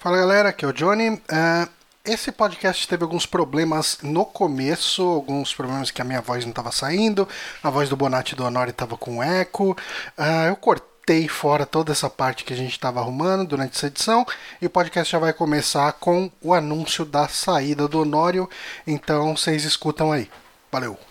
Fala galera, aqui é o Johnny. Uh, esse podcast teve alguns problemas no começo, alguns problemas que a minha voz não estava saindo, a voz do Bonatti e do Honori estava com eco. Uh, eu cortei fora toda essa parte que a gente estava arrumando durante essa edição e o podcast já vai começar com o anúncio da saída do Honório. Então vocês escutam aí. Valeu!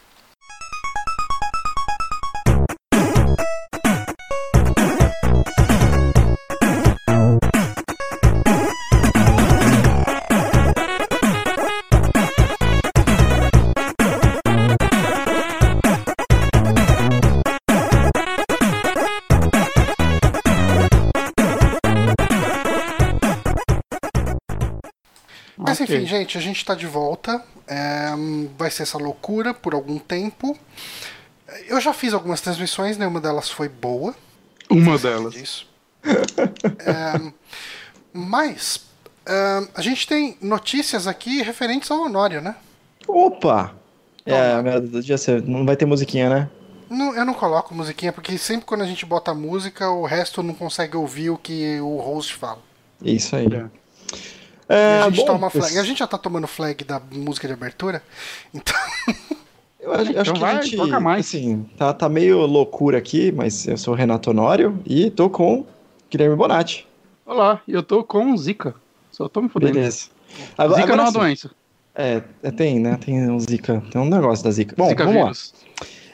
Enfim, gente, a gente tá de volta. É, vai ser essa loucura por algum tempo. Eu já fiz algumas transmissões, nenhuma delas foi boa. Uma delas. Disso. é, mas é, a gente tem notícias aqui referentes ao Honório, né? Opa! É, não vai ter musiquinha, né? Não, eu não coloco musiquinha, porque sempre quando a gente bota música, o resto não consegue ouvir o que o host fala. Isso aí. É. É, a, gente bom, toma flag. a gente já tá tomando flag da música de abertura, então. Eu acho, então que vai, a gente, toca mais. Assim, tá, tá meio loucura aqui, mas eu sou o Renato Honório e tô com Guilherme Bonatti. Olá, eu tô com Zika. Só tô me fudendo. Beleza. Agora, Zika agora, não é uma doença. É, é, tem, né? Tem um Zika. Tem um negócio da Zika. Bom, Zika vamos vírus. lá.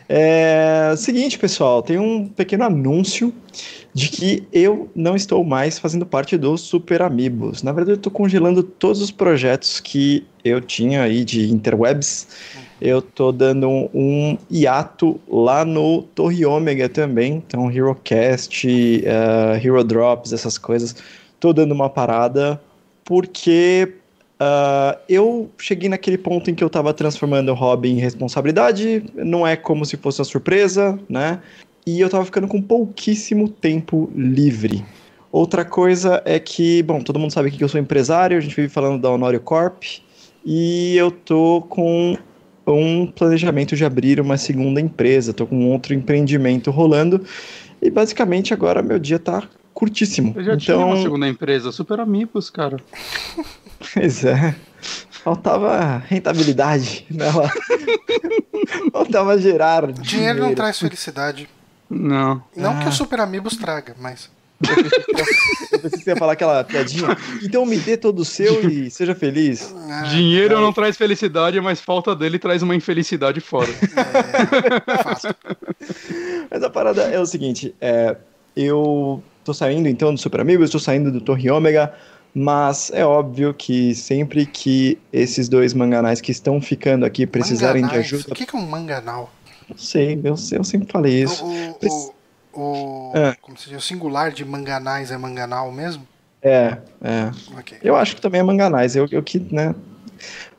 É, seguinte, pessoal, tem um pequeno anúncio de que eu não estou mais fazendo parte do Super Amigos. Na verdade, eu estou congelando todos os projetos que eu tinha aí de interwebs. Eu estou dando um, hiato lá no Torre Ômega também. Então, HeroCast, uh, Hero Drops, essas coisas. Estou dando uma parada porque uh, eu cheguei naquele ponto em que eu estava transformando o hobby em responsabilidade. Não é como se fosse uma surpresa, né? e eu tava ficando com pouquíssimo tempo livre. Outra coisa é que, bom, todo mundo sabe que eu sou empresário, a gente vive falando da Honório Corp, e eu tô com um planejamento de abrir uma segunda empresa, tô com outro empreendimento rolando, e basicamente agora meu dia tá curtíssimo. Eu já então... tinha uma então segunda empresa, super amigos, cara. pois é. Faltava rentabilidade nela. Faltava gerar. Dinheiro, dinheiro não traz felicidade. Não. Não ah. que o Super Amigos traga, mas. Eu pensei que você ia falar aquela piadinha. Então me dê todo o seu e seja feliz. Ah, Dinheiro não traz felicidade, mas falta dele traz uma infelicidade fora. É, fácil. Mas a parada é o seguinte: é, eu tô saindo então do Super Amigos, estou saindo do Torre Ômega, mas é óbvio que sempre que esses dois manganais que estão ficando aqui precisarem Manganais. de ajuda. O que, é um manganal? Não sei, eu, eu sempre falei isso. O, o, o, ah. como se diz, o singular de manganais é manganal mesmo? É, é. Okay. Eu acho que também é manganais, eu, eu que, né?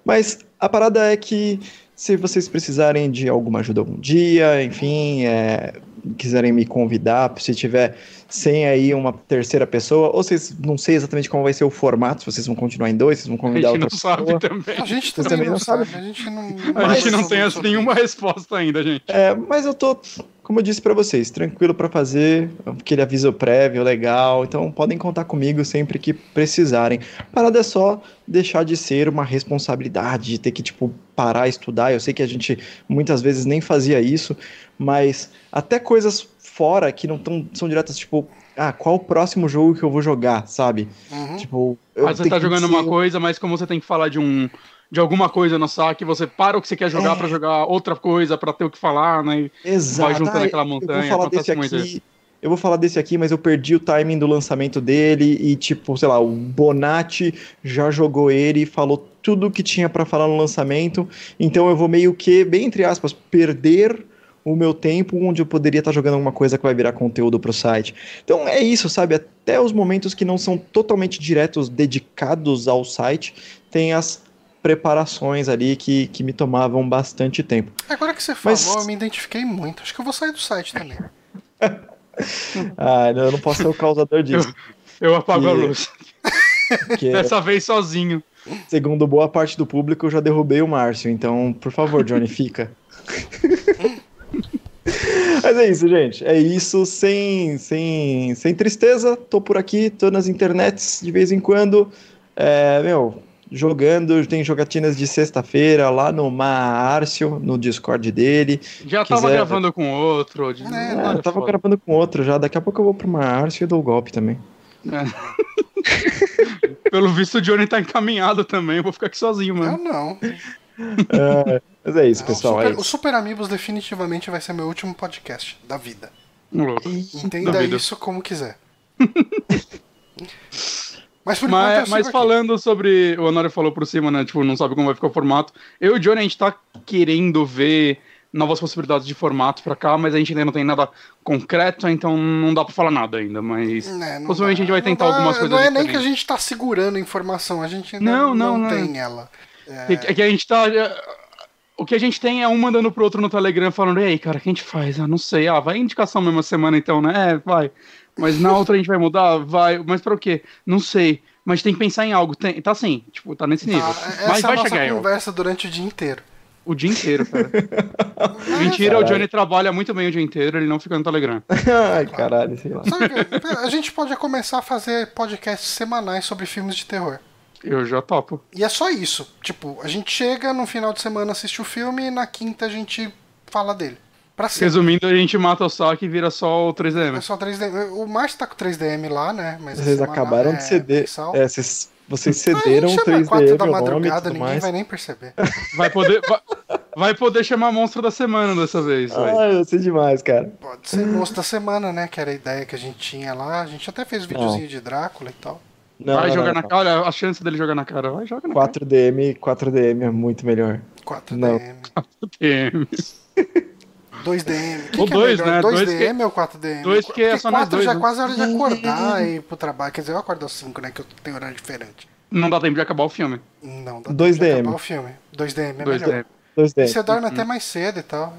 Mas a parada é que se vocês precisarem de alguma ajuda algum dia, enfim, é, quiserem me convidar, se tiver sem aí uma terceira pessoa, ou vocês não sei exatamente como vai ser o formato, se vocês vão continuar em dois, vocês vão convidar outra pessoa. A gente não sabe também. A gente também, também não sabe. A gente não, a gente não tem nenhuma resposta ainda, gente. É, mas eu tô, como eu disse para vocês, tranquilo para fazer, aquele aviso prévio, legal, então podem contar comigo sempre que precisarem. Parada é só deixar de ser uma responsabilidade, de ter que, tipo, parar, estudar. Eu sei que a gente muitas vezes nem fazia isso, mas até coisas fora que não tão, são diretas, tipo, ah, qual o próximo jogo que eu vou jogar, sabe? Uhum. Tipo, mas você tá jogando uma coisa, mas como você tem que falar de um de alguma coisa no saque, você para o que você quer jogar é. para jogar outra coisa, para ter o que falar, né? Exato. Vai juntando ah, aquela montanha. Eu vou falar desse aqui, eu vou falar desse aqui, mas eu perdi o timing do lançamento dele e tipo, sei lá, o Bonatti já jogou ele e falou tudo o que tinha para falar no lançamento, então eu vou meio que, bem entre aspas, perder o meu tempo onde eu poderia estar jogando alguma coisa que vai virar conteúdo para o site. Então é isso, sabe? Até os momentos que não são totalmente diretos dedicados ao site, tem as preparações ali que, que me tomavam bastante tempo. Agora que você falou, Mas... eu me identifiquei muito. Acho que eu vou sair do site também. ah, eu não posso ser o causador disso. Eu, eu apago que... a luz. Que... Dessa vez sozinho. Segundo boa parte do público, eu já derrubei o Márcio. Então, por favor, Johnny, fica. Mas é isso, gente. É isso, sem, sem, sem tristeza. Tô por aqui, tô nas internets de vez em quando. É, meu, jogando, tem jogatinas de sexta-feira lá no Márcio, no Discord dele. Já quiser... tava gravando com outro. De... É, não, eu tava foda. gravando com outro já. Daqui a pouco eu vou pro Márcio e dou o golpe também. É. Pelo visto, o Johnny tá encaminhado também. Eu vou ficar aqui sozinho, mano. Eu não. É, mas é isso, pessoal. O Super, é isso. o Super Amigos definitivamente vai ser meu último podcast da vida. Entenda isso como quiser. Mas, por mas, mas falando sobre. O Honório falou por cima, né? Tipo, não sabe como vai ficar o formato. Eu e o Johnny, a gente tá querendo ver novas possibilidades de formato pra cá, mas a gente ainda não tem nada concreto, então não dá pra falar nada ainda. Mas é, possivelmente dá, a gente vai tentar dá, algumas coisas. Não é diferentes. nem que a gente tá segurando informação, a gente ainda não, não, não, não tem ela. É... é que a gente tá. O que a gente tem é um mandando pro outro no Telegram falando, ei, cara, o que a gente faz? Ah, não sei. Ah, vai indicação mesma semana então, né? É, vai. Mas na outra a gente vai mudar? Vai. Mas para o quê? Não sei. Mas tem que pensar em algo. Tem, tá assim, tipo, tá nesse nível. Ah, Mas vai é a chegar. conversa durante o dia inteiro. O dia inteiro, cara. Mentira, caralho. o Johnny trabalha muito bem o dia inteiro, ele não fica no Telegram. Ai, caralho, sei lá. Sabe, a gente pode começar a fazer podcasts semanais sobre filmes de terror. Eu já topo. E é só isso. Tipo, a gente chega no final de semana, assiste o filme e na quinta a gente fala dele. Pra Resumindo, a gente mata o saque e vira só o 3DM. É só 3DM. O Márcio tá com 3DM lá, né? Mas vocês acabaram de ceder. É, vocês, vocês cederam o 3DM. 4 da madrugada, ninguém mais. vai nem perceber. Vai poder, vai, vai, poder chamar monstro da semana dessa vez. Ah, eu sei demais, cara. Pode ser monstro da semana, né? Que era a ideia que a gente tinha lá. A gente até fez um videozinho de Drácula e tal. Não, vai jogar não, na cara, olha a chance dele jogar na cara. Vai jogar na 4DM, cara. 4DM é muito melhor. 4DM. 4DM. 2DM. Que ou 2, é né? 2DM ou 4DM? 2 que é só nós dois. já é né? quase hora de acordar e ir pro trabalho. Quer dizer, eu acordo às 5, né? Que eu tenho horário diferente. Não dá tempo de acabar o filme. Não dá 2 tempo de acabar o filme. 2DM é 2 melhor. 2DM. E você dorme uhum. até mais cedo e tal.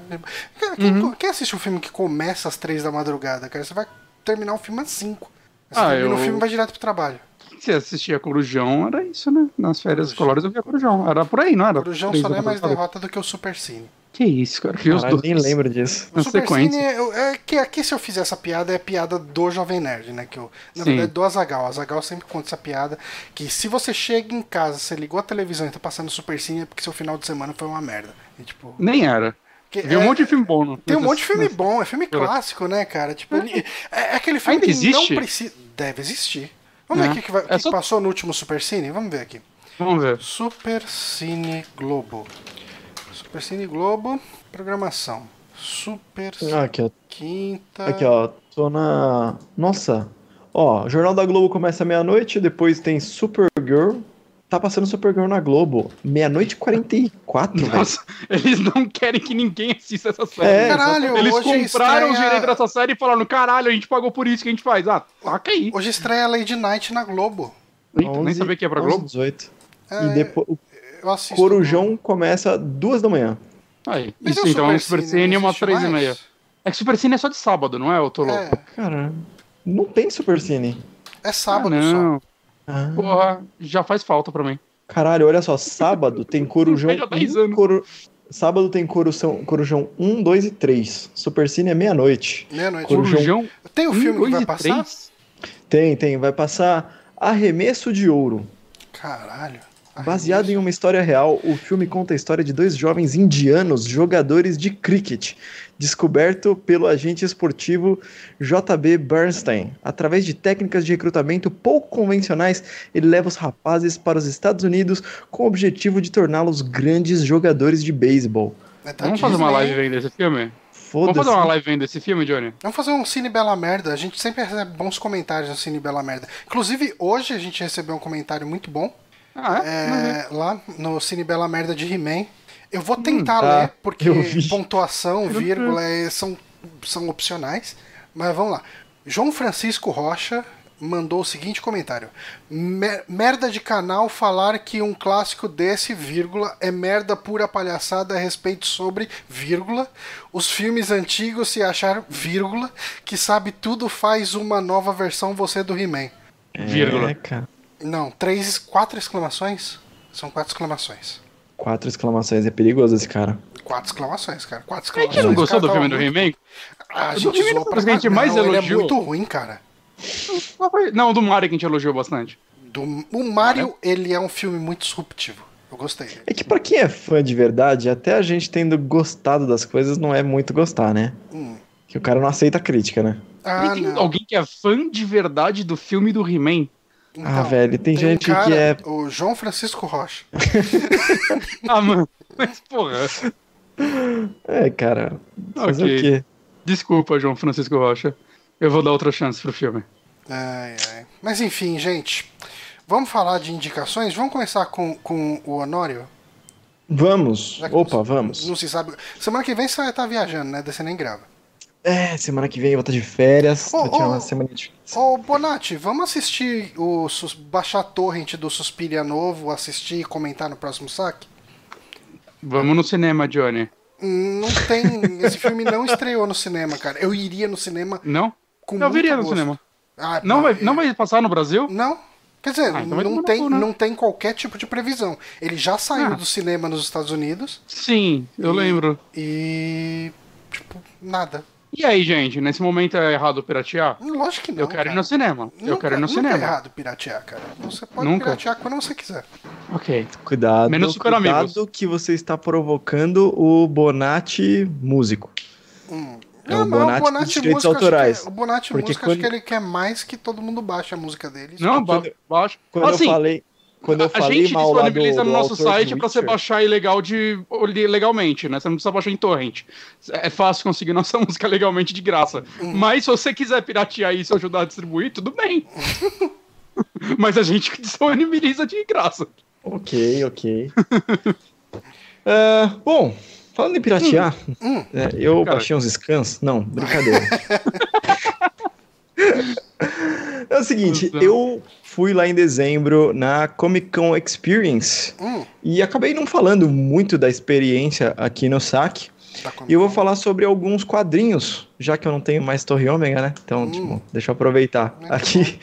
Quem, uhum. quem, assiste um filme que começa às 3 da madrugada, cara? Você vai terminar o filme às 5. Você ah, termina eu... o filme e vai direto pro trabalho. Você assistia Corujão, era isso, né? Nas férias escolares eu via Corujão. Era por aí, não era? Corujão só não é mais derrota do que o Super Cine. Que isso, cara. Que Caralho, nem lembro disso. O Super sequência. Cine, é, que aqui se eu fizer essa piada, é piada do Jovem Nerd, né? Que eu, na Sim. verdade, do Azagal. Azagal sempre conta essa piada. Que se você chega em casa, você ligou a televisão e tá passando Super Cine, é porque seu final de semana foi uma merda. E, tipo, nem era. Que, Tem um monte de filme bom, não? Tem um monte de filme bom, é filme clássico, né, cara? Tipo, ele, é, é aquele filme Ainda que existe? não precisa. Deve existir. Vamos ver o que, que, vai, é que só... passou no último Super Cine? Vamos ver aqui. Vamos ver. Super Cine Globo. Super Cine Globo, programação. Super ah, aqui, ó. Quinta. Aqui, ó. Tô na. Nossa. Ó, Jornal da Globo começa meia-noite, depois tem Supergirl. Tá passando Supergirl na Globo. Meia-noite e 44, Nossa, véio. eles não querem que ninguém assista essa série. É, caralho, eles compraram estreia... os direitos dessa série e falaram: caralho, a gente pagou por isso que a gente faz. Ah, taca aí. Hoje estreia Lady Night na Globo. Eita, 11, nem sabia que é pra 11, Globo. 18. É, e depois. O Corujão começa duas da manhã. Aí, Mas isso então é um Super Cine e uma três e meia. É que Super Cine é só de sábado, não é? Eu tô louco. É. Cara, não tem Super Cine. É sábado ah, não. só. Ah. Porra, já faz falta pra mim. Caralho, olha só, sábado tem Corujão. um, coru... Sábado tem Corujão, Corujão 1, 2 e 3. Super Cine é meia-noite. Meia-noite. Corujão... Tem o um filme que vai passar? 3? Tem, tem. Vai passar Arremesso de Ouro. Caralho. Baseado em uma história real, o filme conta a história de dois jovens indianos jogadores de cricket, descoberto pelo agente esportivo JB Bernstein. Através de técnicas de recrutamento pouco convencionais, ele leva os rapazes para os Estados Unidos com o objetivo de torná-los grandes jogadores de beisebol. É, tá Vamos fazer uma live vendo esse filme? Vamos fazer uma live vendo esse filme, Johnny? Vamos fazer um Cine Bela Merda. A gente sempre recebe bons comentários no Cine Bela Merda. Inclusive, hoje a gente recebeu um comentário muito bom ah, é? é lá no Cine Bela Merda de He-Man. Eu vou tentar hum, tá. ler, porque pontuação, vírgula, é, são, são opcionais. Mas vamos lá. João Francisco Rocha mandou o seguinte comentário: Merda de canal falar que um clássico desse, vírgula, é merda pura palhaçada a respeito sobre, vírgula, os filmes antigos se achar, vírgula, que sabe tudo faz uma nova versão você do He-Man. Vírgula. Não, três, quatro exclamações? São quatro exclamações. Quatro exclamações, é perigoso esse cara. Quatro exclamações, cara. Quatro exclamações. A gente não gostou do filme do He-Man? A gente zoou pra que a gente mais não, elogiou. Ele é muito ruim, cara. Não, do Mario que a gente elogiou bastante. Do, o Mario, ele é um filme muito disruptivo. Eu gostei. É que pra quem é fã de verdade, até a gente tendo gostado das coisas não é muito gostar, né? Hum. Que o cara não aceita crítica, né? Ah, tem não. alguém que é fã de verdade do filme do He-Man? Ah, então, ah, velho, tem, tem gente um cara, que é. O João Francisco Rocha. ah, mano, mas porra. É, cara. Fazer okay. o quê? Desculpa, João Francisco Rocha. Eu vou dar outra chance pro filme. Ai, ai. Mas enfim, gente. Vamos falar de indicações? Vamos começar com, com o Honório? Vamos. Opa, não, vamos. Não se sabe. Semana que vem você vai estar viajando, né? Daí você nem grava. É, semana que vem eu vou estar de férias. Ô, vou uma semana de Ô, Bonatti, vamos assistir o. baixar a torrent do Suspiria novo, assistir e comentar no próximo saque? Vamos no cinema, Johnny. Não tem. Esse filme não estreou no cinema, cara. Eu iria no cinema. Não? eu viria no cinema. Ah, não, vai, não vai passar no Brasil? Não. Quer dizer, ah, então não, tem, né? não tem qualquer tipo de previsão. Ele já saiu ah. do cinema nos Estados Unidos. Sim, eu e, lembro. E. Tipo, nada. E aí, gente, nesse momento é errado piratear? Lógico que não. Eu quero cara. ir no cinema. Nunca, eu quero ir no cinema. Nunca é errado piratear, cara. Você pode nunca? piratear quando você quiser. Ok. Cuidado. Menos super cuidado amigos. que você está provocando o Bonatti músico. Hum. É não, o Bonatti, o Bonatti direitos música, autorais. Que, o Bonatti Porque música quando... acho que ele quer mais que todo mundo baixe a música dele. Não, ba baixa. Quando assim, eu falei quando eu a falei gente mal disponibiliza do, no nosso site para você baixar ilegal de legalmente, né? Você não precisa baixar em torrent. É fácil conseguir nossa música legalmente de graça. Hum. Mas se você quiser piratear isso e ajudar a distribuir, tudo bem. Mas a gente disponibiliza de graça. Ok, ok. uh, bom, falando em piratear, hum. Hum. É, eu Cara. baixei uns scans. Não, brincadeira. é o seguinte, eu fui lá em dezembro na Comic Con Experience hum. e acabei não falando muito da experiência aqui no SAC. E eu vou falar sobre alguns quadrinhos, já que eu não tenho mais Torre Ômega, né? Então, hum. tipo, deixa eu aproveitar é aqui.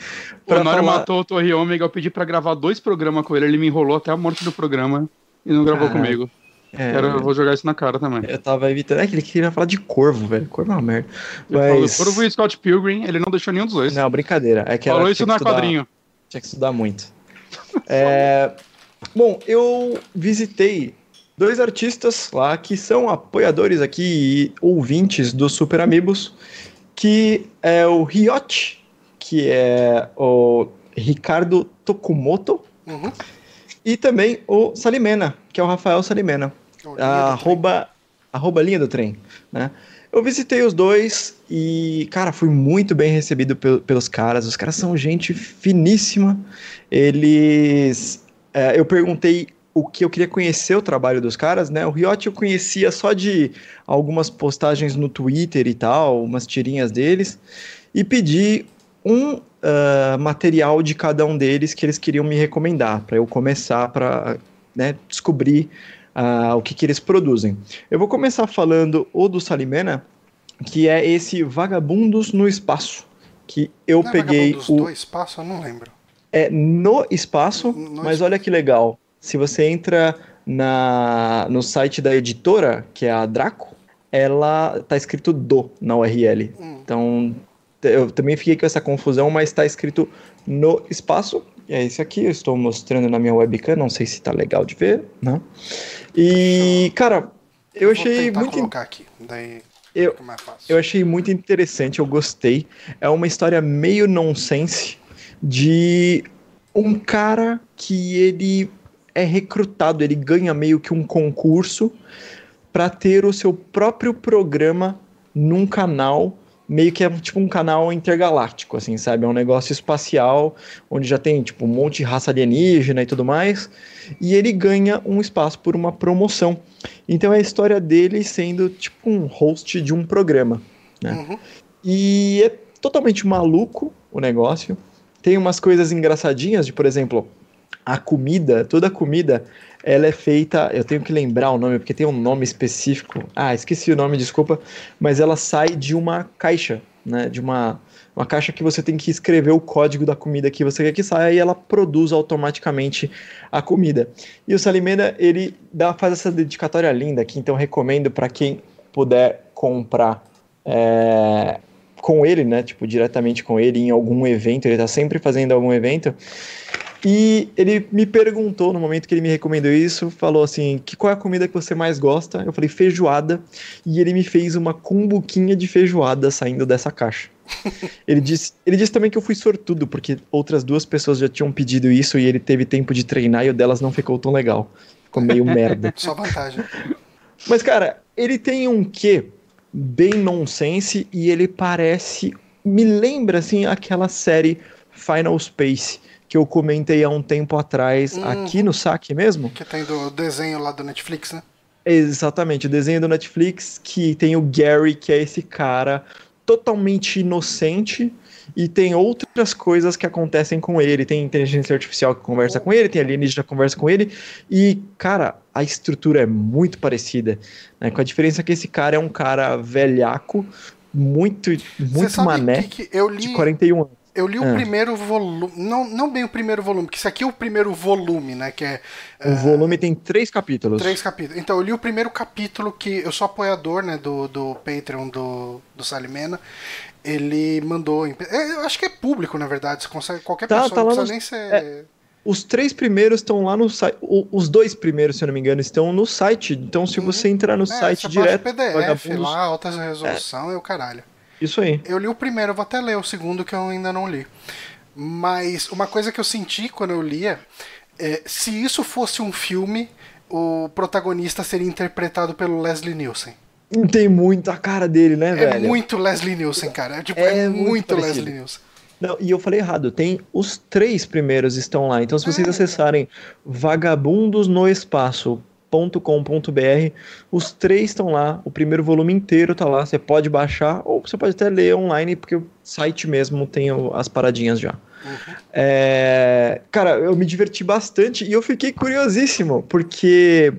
O Honório falar... matou o Torre Ômega, eu pedi para gravar dois programas com ele, ele me enrolou até a morte do programa e não gravou comigo. É, Quero, eu vou jogar isso na cara também. Eu tava evitando. É que ele queria falar de corvo, velho. Corvo é uma merda. Mas... Corvo e Scott Pilgrim, ele não deixou nenhum dos dois. Não, brincadeira. É que Falou isso no quadrinho. Tinha que estudar muito. é, bom, eu visitei dois artistas lá que são apoiadores aqui e ouvintes do Super Amigos, que é o Ryot, que é o Ricardo Tokumoto, uhum. e também o Salimena, que é o Rafael Salimena. Arroba, arroba linha do trem, né? Eu visitei os dois e, cara, fui muito bem recebido pelos caras. Os caras são gente finíssima. Eles. É, eu perguntei o que eu queria conhecer o trabalho dos caras, né? O Riot eu conhecia só de algumas postagens no Twitter e tal, umas tirinhas deles, e pedi um uh, material de cada um deles que eles queriam me recomendar para eu começar para né, descobrir uh, o que, que eles produzem. Eu vou começar falando o do Salimena, que é esse Vagabundos no Espaço, que eu não é peguei é o... do Espaço, eu não lembro. É no espaço, no mas espaço. olha que legal. Se você entra na, no site da editora, que é a Draco, ela tá escrito do na URL. Hum. Então, eu também fiquei com essa confusão, mas está escrito no espaço. E é esse aqui, eu estou mostrando na minha webcam, não sei se tá legal de ver, né? E, cara, eu, eu achei muito. colocar aqui, daí eu, eu achei muito interessante, eu gostei. É uma história meio nonsense de um cara que ele é recrutado, ele ganha meio que um concurso para ter o seu próprio programa num canal meio que é tipo um canal intergaláctico, assim, sabe? É um negócio espacial, onde já tem, tipo, um monte de raça alienígena e tudo mais, e ele ganha um espaço por uma promoção. Então é a história dele sendo, tipo, um host de um programa, né? Uhum. E é totalmente maluco o negócio. Tem umas coisas engraçadinhas de, por exemplo, a comida, toda a comida ela é feita, eu tenho que lembrar o nome, porque tem um nome específico. Ah, esqueci o nome, desculpa, mas ela sai de uma caixa, né? De uma Uma caixa que você tem que escrever o código da comida que você quer que saia e ela produz automaticamente a comida. E o Salimena, ele dá, faz essa dedicatória linda aqui, então recomendo para quem puder comprar é, com ele, né? Tipo, diretamente com ele em algum evento, ele tá sempre fazendo algum evento. E ele me perguntou no momento que ele me recomendou isso, falou assim: que qual é a comida que você mais gosta? Eu falei feijoada, e ele me fez uma cumbuquinha de feijoada saindo dessa caixa. ele, disse, ele disse também que eu fui sortudo, porque outras duas pessoas já tinham pedido isso e ele teve tempo de treinar e o delas não ficou tão legal. Ficou meio merda. Só vantagem. Mas, cara, ele tem um quê bem nonsense e ele parece. Me lembra, assim, aquela série Final Space que eu comentei há um tempo atrás uhum. aqui no saque mesmo. Que tem do desenho lá do Netflix, né? Exatamente, o desenho do Netflix que tem o Gary, que é esse cara totalmente inocente e tem outras coisas que acontecem com ele. Tem inteligência artificial que conversa com ele, tem alienígena que conversa com ele. E, cara, a estrutura é muito parecida. Né? Com a diferença que esse cara é um cara velhaco, muito, muito mané, que que li... de 41 anos. Eu li o é. primeiro volume, não, não bem o primeiro volume, que isso aqui é o primeiro volume, né? Que é, o uh, volume tem três capítulos. Três capítulos. Então eu li o primeiro capítulo que eu sou apoiador, né, do, do Patreon do, do Salimena. Ele mandou. É, eu acho que é público, na verdade. Você consegue. Qualquer tá, pessoa tá não precisa nem ser. É, os três primeiros estão lá no site. Os dois primeiros, se eu não me engano, estão no site. Então, se uhum. você entrar no é, site direto. PDF, vagabundos... lá, alta resolução é. e o caralho. Isso aí. Eu li o primeiro, vou até ler o segundo que eu ainda não li. Mas uma coisa que eu senti quando eu lia é, se isso fosse um filme, o protagonista seria interpretado pelo Leslie Nielsen. Tem muito a cara dele, né, é velho? É muito Leslie Nielsen, cara. É, tipo, é, é muito, muito Leslie Nielsen. Não, e eu falei errado, tem os três primeiros estão lá. Então, se vocês é. acessarem Vagabundos no Espaço com.br. Os três estão lá, o primeiro volume inteiro tá lá. Você pode baixar ou você pode até ler online, porque o site mesmo tem as paradinhas já. Uhum. É, cara, eu me diverti bastante e eu fiquei curiosíssimo, porque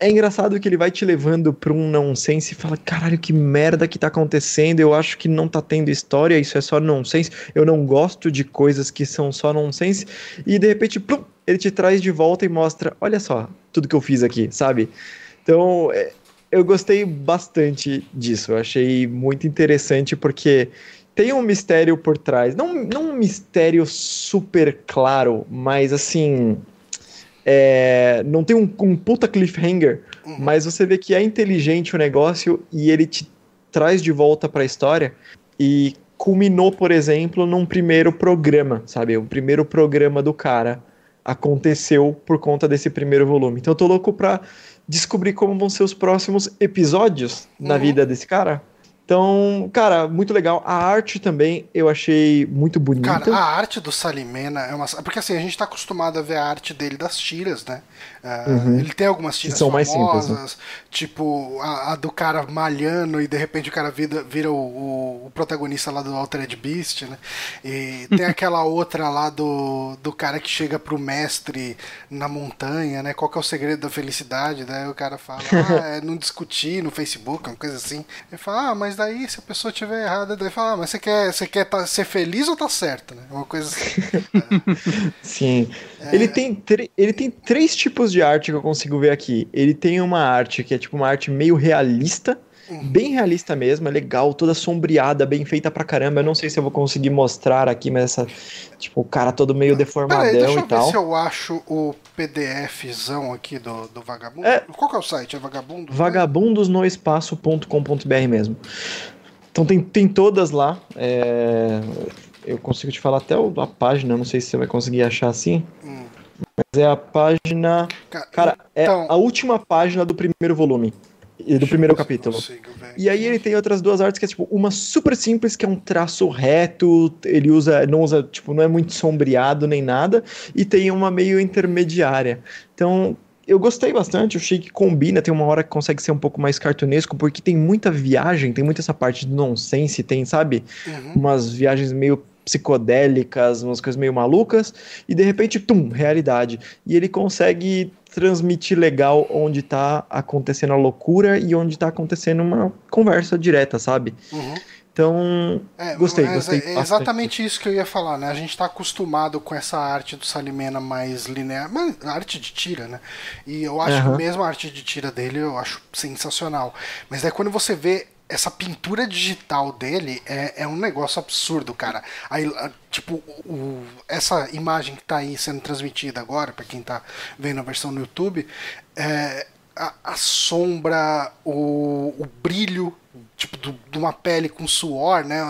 é engraçado que ele vai te levando pra um nonsense e fala: caralho, que merda que tá acontecendo. Eu acho que não tá tendo história, isso é só nonsense. Eu não gosto de coisas que são só nonsense. E de repente, plum, ele te traz de volta e mostra: olha só, tudo que eu fiz aqui, sabe? Então, é, eu gostei bastante disso. Eu achei muito interessante porque tem um mistério por trás. Não, não um mistério super claro, mas assim é, não tem um, um puta cliffhanger, uhum. mas você vê que é inteligente o negócio e ele te traz de volta para a história e culminou, por exemplo, num primeiro programa, sabe? O primeiro programa do cara aconteceu por conta desse primeiro volume. Então eu tô louco pra descobrir como vão ser os próximos episódios uhum. na vida desse cara. Então, cara, muito legal. A arte também eu achei muito bonita. Cara, a arte do Salimena é uma. Porque assim, a gente tá acostumado a ver a arte dele das tiras, né? Uh, uhum. Ele tem algumas tiras são famosas, mais simples, né? tipo a, a, do cara malhando e de repente o cara vira, vira o, o, o, protagonista lá do Altered Beast, né? E tem aquela outra lá do, do cara que chega pro mestre na montanha, né? Qual que é o segredo da felicidade? Daí o cara fala, ah, é não discutir no Facebook, uma coisa assim. Ele fala, ah, mas daí se a pessoa tiver errada, daí fala, ah, mas você quer, você quer tá, ser feliz ou tá certo, né? Uma coisa assim. Sim. É... Ele, tem ele tem três tipos de arte que eu consigo ver aqui. Ele tem uma arte que é tipo uma arte meio realista. Bem realista mesmo, é legal, toda sombreada, bem feita pra caramba. Eu não sei se eu vou conseguir mostrar aqui, mas essa, tipo, o cara todo meio deformadão Peraí, deixa eu e tal. Ver se eu acho o PDFzão aqui do, do Vagabundo. É, Qual que é o site? É Vagabundo? Vagabundosnoespaço.com.br mesmo. Então tem, tem todas lá. É, eu consigo te falar até a página, não sei se você vai conseguir achar assim. Hum. Mas é a página. Cara, é então... a última página do primeiro volume. E do primeiro capítulo. E aí ele tem outras duas artes que é tipo uma super simples, que é um traço reto, ele usa, não usa, tipo, não é muito sombreado nem nada, e tem uma meio intermediária. Então, eu gostei bastante, eu achei que combina, tem uma hora que consegue ser um pouco mais cartunesco, porque tem muita viagem, tem muita essa parte do nonsense, tem, sabe? Uhum. Umas viagens meio psicodélicas, umas coisas meio malucas, e de repente, tum, realidade. E ele consegue transmitir legal onde tá acontecendo a loucura e onde tá acontecendo uma conversa direta, sabe? Uhum. Então, é, gostei, gostei. É exatamente isso que eu ia falar, né? A gente está acostumado com essa arte do Salimena mais linear, mas arte de tira, né? E eu acho uhum. que mesmo a arte de tira dele eu acho sensacional. Mas é quando você vê essa pintura digital dele é, é um negócio absurdo, cara. Aí, tipo, o, essa imagem que está aí sendo transmitida agora, para quem está vendo a versão no YouTube, é, a, a sombra, o, o brilho tipo, do, de uma pele com suor, né?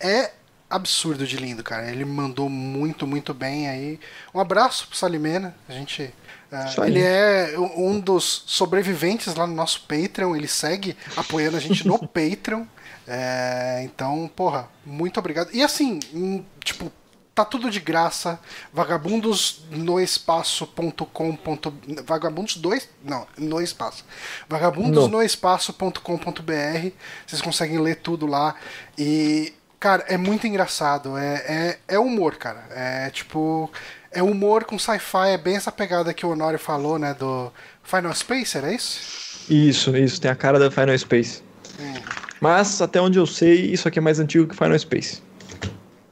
É absurdo de lindo, cara. Ele mandou muito, muito bem aí. Um abraço pro Salimena. A gente. Uh, ele é um dos sobreviventes lá no nosso Patreon. Ele segue apoiando a gente no Patreon. É, então, porra, muito obrigado. E assim, tipo, tá tudo de graça. Vagabundos no espaço.com. Vagabundos 2. Não, no espaço. Vagabundos no espaço.com.br. Vocês conseguem ler tudo lá. E, cara, é muito engraçado. É, é, é humor, cara. É tipo. É humor com sci-fi. É bem essa pegada que o Honório falou, né? Do Final Space, era isso? Isso, isso. Tem a cara da Final Space. Hum. Mas, até onde eu sei, isso aqui é mais antigo que Final Space.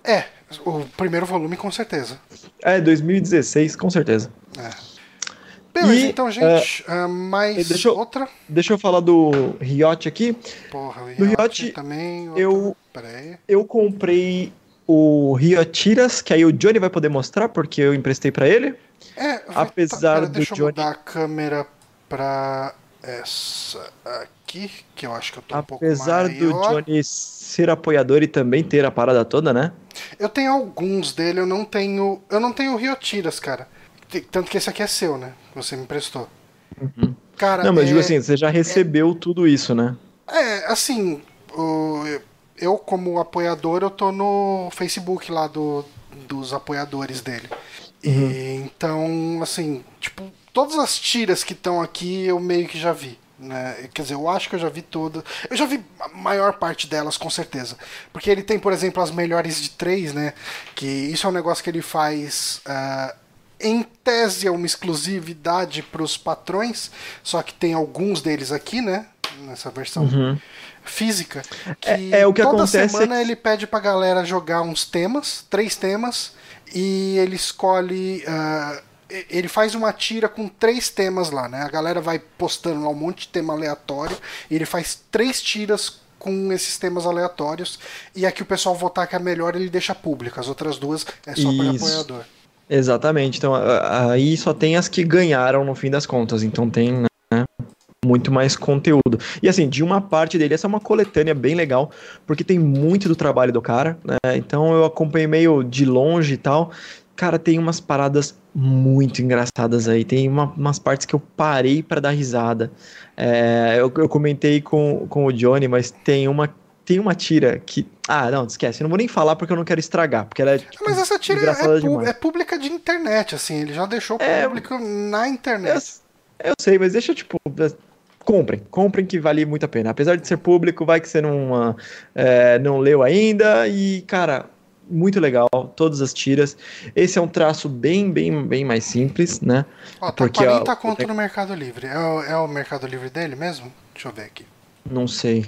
É, o primeiro volume, com certeza. É, 2016, com certeza. É. Beleza, e, então, gente, uh, mais deixa eu, outra? Deixa eu falar do Riot aqui. Porra, o Riot, Riot também. Outra... Eu, eu comprei o Riot Tiras, que aí o Johnny vai poder mostrar, porque eu emprestei para ele. É, apesar tá, pera, do deixa Johnny... eu mudar a câmera pra essa aqui, que eu acho que eu tô um pouco Apesar do Johnny ser apoiador e também ter a parada toda, né? Eu tenho alguns dele, eu não tenho. Eu não tenho Riotiras, cara. Tanto que esse aqui é seu, né? Você me emprestou. Uhum. Cara, não, mas é... digo assim, você já recebeu é... tudo isso, né? É, assim, o... eu como apoiador, eu tô no Facebook lá do, dos apoiadores dele. Uhum. E, então, assim, tipo, todas as tiras que estão aqui eu meio que já vi. Né? Quer dizer, eu acho que eu já vi todas. Eu já vi a maior parte delas, com certeza. Porque ele tem, por exemplo, as melhores de três, né? Que isso é um negócio que ele faz. Uh, em tese é uma exclusividade para os patrões, só que tem alguns deles aqui, né? Nessa versão uhum. Física. Que é, é, o que toda acontece. semana ele pede pra galera jogar uns temas, três temas, e ele escolhe. Uh, ele faz uma tira com três temas lá, né? A galera vai postando lá um monte de tema aleatório e ele faz três tiras com esses temas aleatórios e a que o pessoal votar que é melhor ele deixa pública. As outras duas é só para apoiador. Exatamente. Então aí só tem as que ganharam no fim das contas. Então tem né, muito mais conteúdo. E assim, de uma parte dele, essa é uma coletânea bem legal, porque tem muito do trabalho do cara, né? Então eu acompanhei meio de longe e tal. Cara, tem umas paradas muito engraçadas aí. Tem uma, umas partes que eu parei para dar risada. É, eu, eu, comentei com, com o Johnny, mas tem uma, tem uma tira que. Ah, não, esquece. Eu não vou nem falar porque eu não quero estragar. Porque ela é, tipo, mas essa tira é, é, pública de internet, assim. Ele já deixou é, público na internet. Eu, eu sei, mas deixa, tipo comprem, comprem que vale muito a pena. Apesar de ser público, vai que você não, é, não leu ainda. E, cara, muito legal, todas as tiras. Esse é um traço bem, bem, bem mais simples, né? Ó, tá Porque 40 ó, conto no Mercado Livre. É o, é o Mercado Livre dele mesmo? Deixa eu ver aqui. Não sei.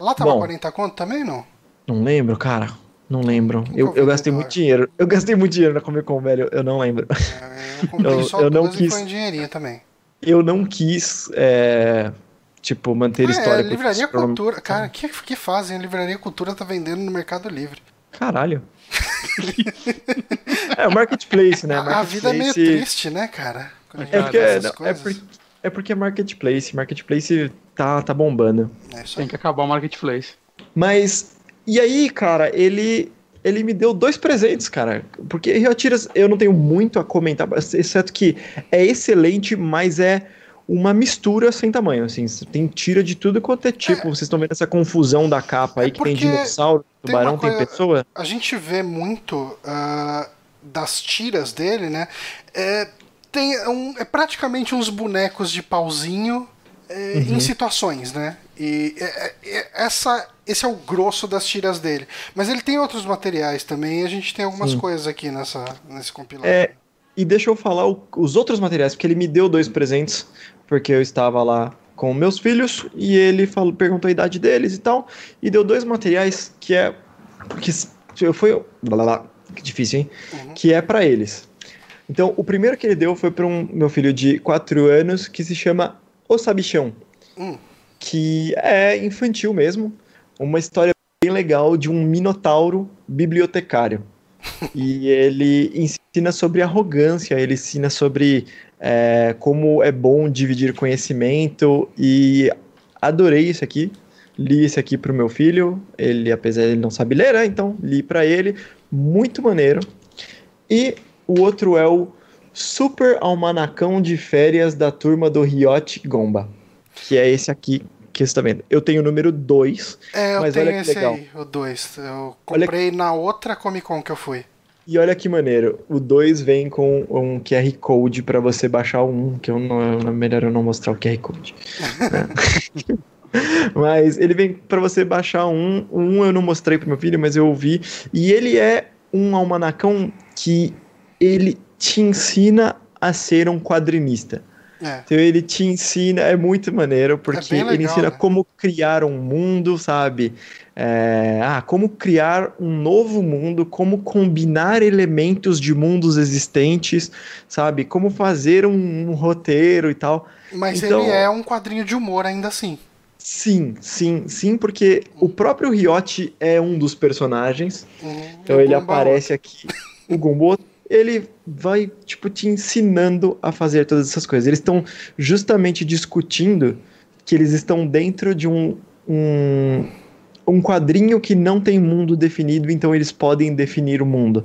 Lá tava Bom, 40 conto também, não? Não lembro, cara. Não lembro. Eu, eu gastei muito dinheiro. Eu gastei muito dinheiro na Comic Con, velho. Eu não lembro. É, eu comprei eu, só eu não quis... e dinheirinho também. Eu não quis, é, tipo, manter ah, história. É, Livraria Cultura. Cara, o que, que fazem? A Livraria Cultura tá vendendo no Mercado Livre. Caralho. é o marketplace, né? Marketplace... A vida é meio triste, né, cara? É porque, não, é, por, é porque é marketplace. Marketplace tá, tá bombando. É Tem que acabar o marketplace. Mas, e aí, cara, ele ele me deu dois presentes, cara. Porque Rio Tiras eu não tenho muito a comentar, exceto que é excelente, mas é uma mistura sem tamanho, assim. Tem tira de tudo quanto é tipo. É, vocês estão vendo essa confusão da capa aí, é que tem dinossauro, tubarão, tem, tem, pessoa. A gente vê muito uh, das tiras dele, né? É, tem um, é praticamente uns bonecos de pauzinho é, uhum. em situações, né? E é, é, essa, esse é o grosso das tiras dele. Mas ele tem outros materiais também, e a gente tem algumas Sim. coisas aqui nessa, nesse compilado. É, e deixa eu falar o, os outros materiais, porque ele me deu dois presentes porque eu estava lá com meus filhos e ele falou, perguntou a idade deles e tal, e deu dois materiais que é que eu fui, blá, blá, que difícil, hein? Uhum. Que é para eles. Então, o primeiro que ele deu foi para um meu filho de 4 anos que se chama O Sabichão, uhum. Que é infantil mesmo, uma história bem legal de um minotauro bibliotecário. e ele ensina sobre arrogância, ele ensina sobre é, como é bom dividir conhecimento e adorei isso aqui. Li esse aqui pro meu filho, ele apesar de ele não saber ler, né? então li para ele, muito maneiro. E o outro é o Super Almanacão de Férias da turma do Riot Gomba, que é esse aqui que você tá vendo. Eu tenho o número 2. É, eu mas olha que esse legal. aí, o 2. Eu comprei olha... na outra Comic Con que eu fui. E olha que maneiro, o 2 vem com um QR Code para você baixar o 1, um, que eu não, é melhor eu não mostrar o QR Code. né? mas ele vem para você baixar um, um eu não mostrei pro meu filho, mas eu ouvi, e ele é um almanacão que ele te ensina a ser um quadrinista. É. Então ele te ensina, é muito maneiro, porque é legal, ele ensina né? como criar um mundo, sabe? É, ah, como criar um novo mundo, como combinar elementos de mundos existentes, sabe? Como fazer um, um roteiro e tal. Mas então, ele é um quadrinho de humor ainda assim. Sim, sim, sim, porque o próprio Riot é um dos personagens. Uhum, então ele aparece aqui. O Gumbo ele vai, tipo, te ensinando a fazer todas essas coisas. Eles estão justamente discutindo que eles estão dentro de um, um, um quadrinho que não tem mundo definido, então eles podem definir o mundo.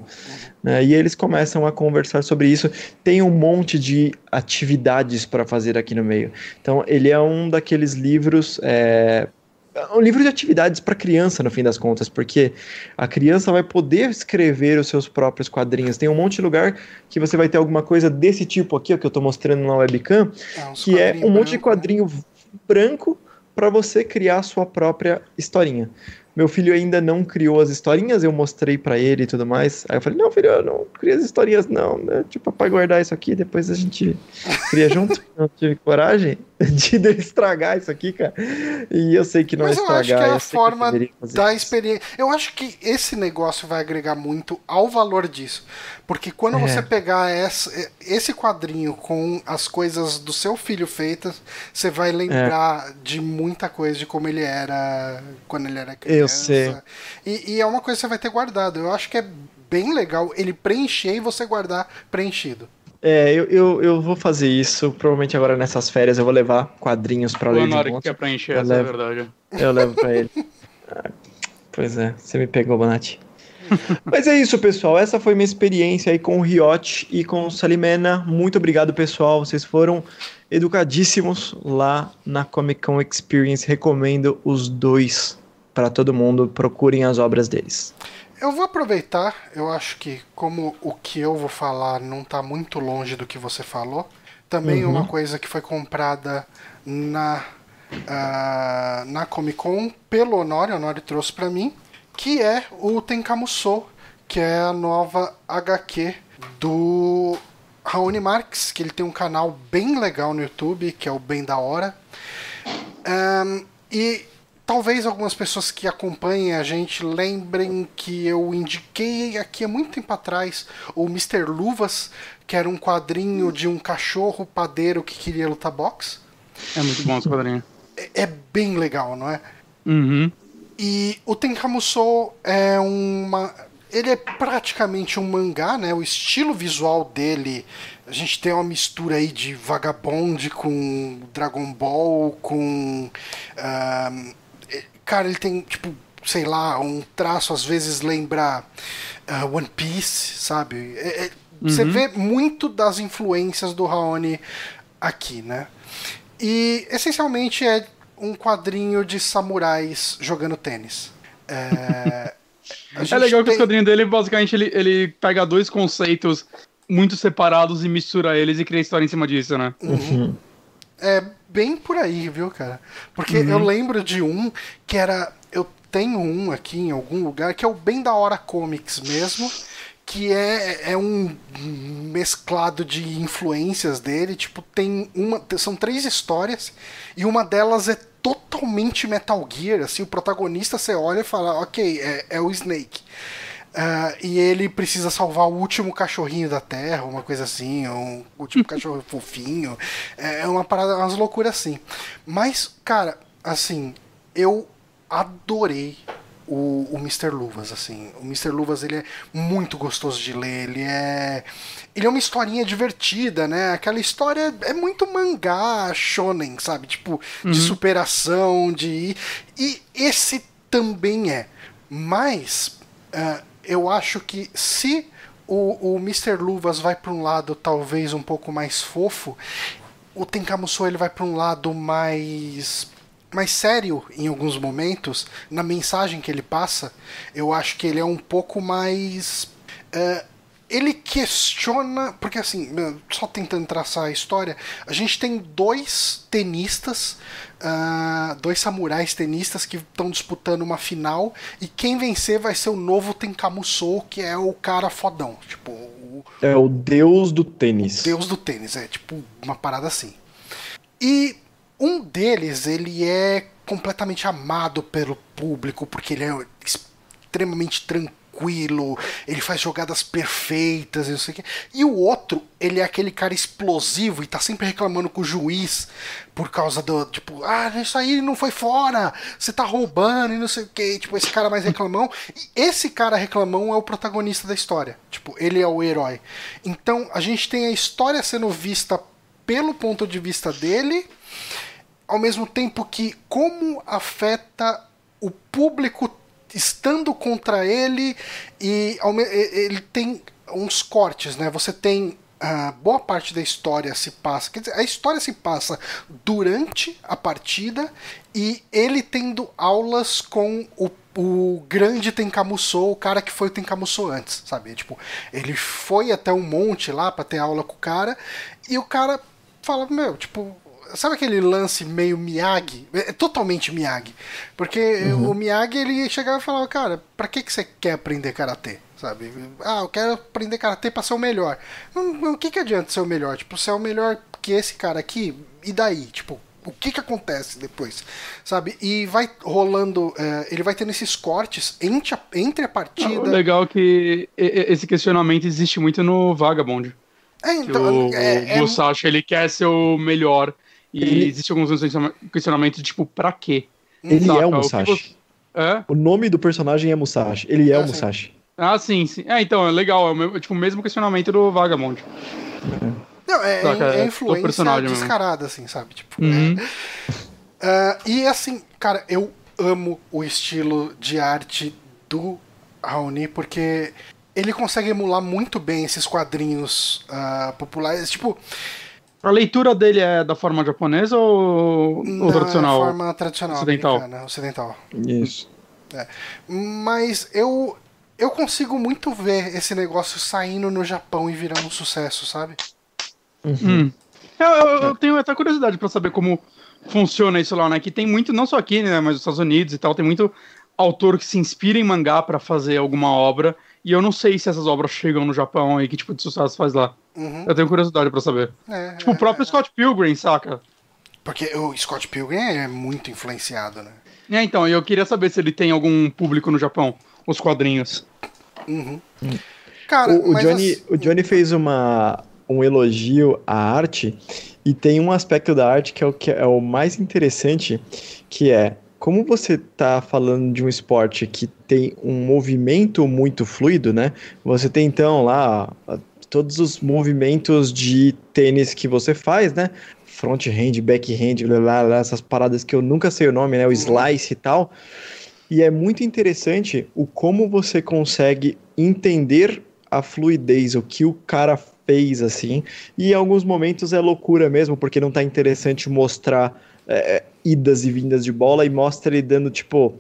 Né? E eles começam a conversar sobre isso. Tem um monte de atividades para fazer aqui no meio. Então, ele é um daqueles livros é, um livro de atividades para criança, no fim das contas, porque a criança vai poder escrever os seus próprios quadrinhos. Tem um monte de lugar que você vai ter alguma coisa desse tipo aqui, ó, que eu estou mostrando na webcam, é, que é um monte de né? quadrinho branco para você criar a sua própria historinha. Meu filho ainda não criou as historinhas, eu mostrei para ele e tudo mais. Aí eu falei: Não, filho, eu não cria as historinhas, não. Né? Tipo, para guardar isso aqui, depois a gente cria junto. não tive coragem de estragar isso aqui, cara. E eu sei que não Mas é estragar. eu acho que é a forma da experiência. Eu acho que esse negócio vai agregar muito ao valor disso. Porque quando é. você pegar essa, esse quadrinho com as coisas do seu filho feitas, você vai lembrar é. de muita coisa de como ele era quando ele era criança. Eu sei. E, e é uma coisa que você vai ter guardado. Eu acho que é bem legal ele preencher e você guardar preenchido. É, eu, eu, eu vou fazer isso. Provavelmente agora nessas férias eu vou levar quadrinhos pra ler. Leonardo que quer preencher, eu essa levo, é verdade. Eu levo pra ele. Ah, pois é, você me pegou, Bonatti. Mas é isso, pessoal. Essa foi minha experiência aí com o Riot e com o Salimena. Muito obrigado, pessoal. Vocês foram educadíssimos lá na Comic Con Experience. Recomendo os dois para todo mundo. Procurem as obras deles. Eu vou aproveitar. Eu acho que, como o que eu vou falar não está muito longe do que você falou, também uhum. uma coisa que foi comprada na, uh, na Comic Con pelo Honori. O Honori trouxe para mim que é o Tenkamuso, que é a nova HQ do Raoni Marx, que ele tem um canal bem legal no YouTube, que é o Bem da Hora. Um, e talvez algumas pessoas que acompanhem a gente lembrem que eu indiquei aqui há muito tempo atrás o Mr. Luvas, que era um quadrinho de um cachorro padeiro que queria lutar boxe. É muito bom esse quadrinho. É, é bem legal, não é? Uhum. E o Tenkamuso é uma. Ele é praticamente um mangá, né? O estilo visual dele. A gente tem uma mistura aí de Vagabond com Dragon Ball, com. Uh, cara, ele tem, tipo, sei lá, um traço às vezes lembra uh, One Piece, sabe? É, é, uhum. Você vê muito das influências do Raoni aqui, né? E essencialmente é um quadrinho de samurais jogando tênis. É, é legal que o quadrinho dele, basicamente, ele, ele pega dois conceitos muito separados e mistura eles e cria história em cima disso, né? Uhum. É bem por aí, viu, cara? Porque uhum. eu lembro de um que era. Eu tenho um aqui em algum lugar que é o Bem da Hora Comics mesmo que é, é um mesclado de influências dele. Tipo, tem uma. São três histórias e uma delas é totalmente Metal Gear. Assim, o protagonista você olha e fala, ok, é, é o Snake. Uh, e ele precisa salvar o último cachorrinho da Terra, uma coisa assim, um último cachorro fofinho. É, é uma parada, umas loucuras assim. Mas, cara, assim, eu adorei o, o Mr. Luvas, assim. O Mr. Luvas, ele é muito gostoso de ler, ele é... Ele é uma historinha divertida, né? Aquela história é muito mangá shonen, sabe? Tipo, uhum. de superação, de... E esse também é. Mas, uh, eu acho que se o, o Mr. Luvas vai para um lado talvez um pouco mais fofo, o Tenkamuso ele vai para um lado mais mais sério em alguns momentos, na mensagem que ele passa, eu acho que ele é um pouco mais. Uh, ele questiona. Porque assim, só tentando traçar a história, a gente tem dois tenistas, uh, dois samurais tenistas que estão disputando uma final, e quem vencer vai ser o novo Tenkamuso, que é o cara fodão. Tipo. O, é o deus do tênis. Deus do tênis, é tipo uma parada assim. E um deles, ele é completamente amado pelo público, porque ele é extremamente tranquilo, ele faz jogadas perfeitas e não sei o quê. E o outro, ele é aquele cara explosivo e tá sempre reclamando com o juiz por causa do, tipo, ah, isso aí não foi fora, você tá roubando e não sei o quê. Tipo, esse cara mais reclamão. E esse cara reclamão é o protagonista da história. Tipo, ele é o herói. Então, a gente tem a história sendo vista pelo ponto de vista dele ao mesmo tempo que como afeta o público estando contra ele e ele tem uns cortes, né? Você tem a boa parte da história se passa, quer dizer, a história se passa durante a partida e ele tendo aulas com o, o grande Tenkamuso, o cara que foi o Tenkamuso antes, sabe? Tipo, ele foi até um monte lá para ter aula com o cara e o cara fala, meu, tipo, Sabe aquele lance meio Miyagi? É, é totalmente Miyagi. Porque uhum. o Miyagi ele chegava e falava, cara, pra que, que você quer aprender karatê? Sabe? Ah, eu quero aprender karatê pra ser o melhor. O que, que adianta ser o melhor? Tipo, ser o melhor que esse cara aqui, e daí? Tipo, o que que acontece depois, sabe? E vai rolando, é, ele vai tendo esses cortes entre a, entre a partida. Ah, o legal é que esse questionamento existe muito no Vagabond. É, então, o, é, o Musashi, ele quer ser o melhor. E ele... existe alguns questionamentos, tipo, pra quê? Ele Saca? é o Musashi. O, você... é? o nome do personagem é Musashi. Ele é, é o Musashi. Ah, sim, sim. É, então, é legal. É o, tipo, o mesmo questionamento do Vagabond. Não, é, Saca, é, é influência descarada, assim, sabe? Tipo, uhum. é... uh, e assim, cara, eu amo o estilo de arte do Raoni, porque ele consegue emular muito bem esses quadrinhos uh, populares. Tipo, a leitura dele é da forma japonesa ou, Não, ou tradicional? É forma tradicional, ocidental. ocidental. Isso. É. Mas eu eu consigo muito ver esse negócio saindo no Japão e virando um sucesso, sabe? Uhum. Hum. Eu, eu, eu, tenho até curiosidade para saber como funciona isso lá, né? Que tem muito, não só aqui, né, mas nos Estados Unidos e tal, tem muito autor que se inspira em mangá para fazer alguma obra e eu não sei se essas obras chegam no Japão e que tipo de sucesso faz lá. Uhum. Eu tenho curiosidade para saber. É, tipo, é, o próprio é, Scott Pilgrim, saca? Porque o Scott Pilgrim é muito influenciado, né? É, então, eu queria saber se ele tem algum público no Japão, os quadrinhos. Uhum. Cara, o, o Johnny, as... o Johnny fez uma, um elogio à arte e tem um aspecto da arte que é o, que é o mais interessante, que é como você está falando de um esporte que tem um movimento muito fluido, né? Você tem então lá todos os movimentos de tênis que você faz, né? Front hand, back hand, blá, blá, blá, essas paradas que eu nunca sei o nome, né? O slice e tal. E é muito interessante o como você consegue entender a fluidez, o que o cara fez assim. E em alguns momentos é loucura mesmo, porque não tá interessante mostrar é, idas e vindas de bola e mostra ele dando, tipo,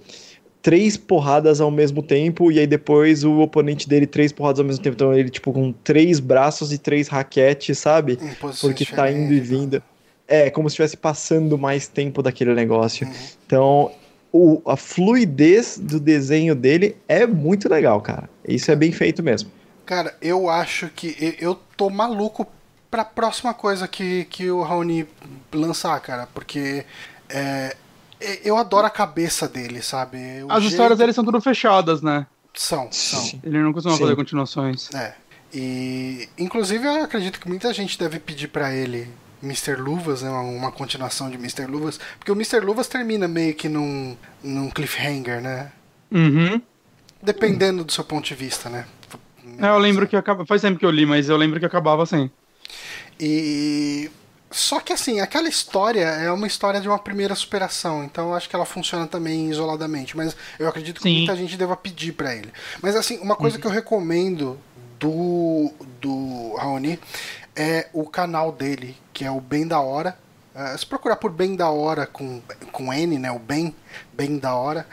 três porradas ao mesmo tempo e aí depois o oponente dele três porradas ao mesmo tempo. Então ele, tipo, com três braços e três raquetes, sabe? Porque tá indo e vindo. É, como se estivesse passando mais tempo daquele negócio. Uhum. Então, o, a fluidez do desenho dele é muito legal, cara. Isso é bem feito mesmo. Cara, eu acho que eu tô maluco pra próxima coisa que, que o Raoni lançar, cara, porque é, eu adoro a cabeça dele, sabe? O As jeito... histórias dele são tudo fechadas, né? São, são. Ele não costuma Sim. fazer continuações. É. E inclusive eu acredito que muita gente deve pedir para ele Mr. Luvas, né, uma continuação de Mr. Luvas, porque o Mr. Luvas termina meio que num, num cliffhanger, né? Uhum. Dependendo do seu ponto de vista, né? É, eu lembro que acaba. Faz tempo que eu li, mas eu lembro que acabava assim. E. Só que assim, aquela história é uma história de uma primeira superação, então eu acho que ela funciona também isoladamente, mas eu acredito que Sim. muita gente deva pedir para ele. Mas assim, uma coisa uhum. que eu recomendo do do Raoni é o canal dele, que é o Bem da Hora. Uh, se procurar por Bem da Hora com, com N, né, o Bem, Bem da Hora,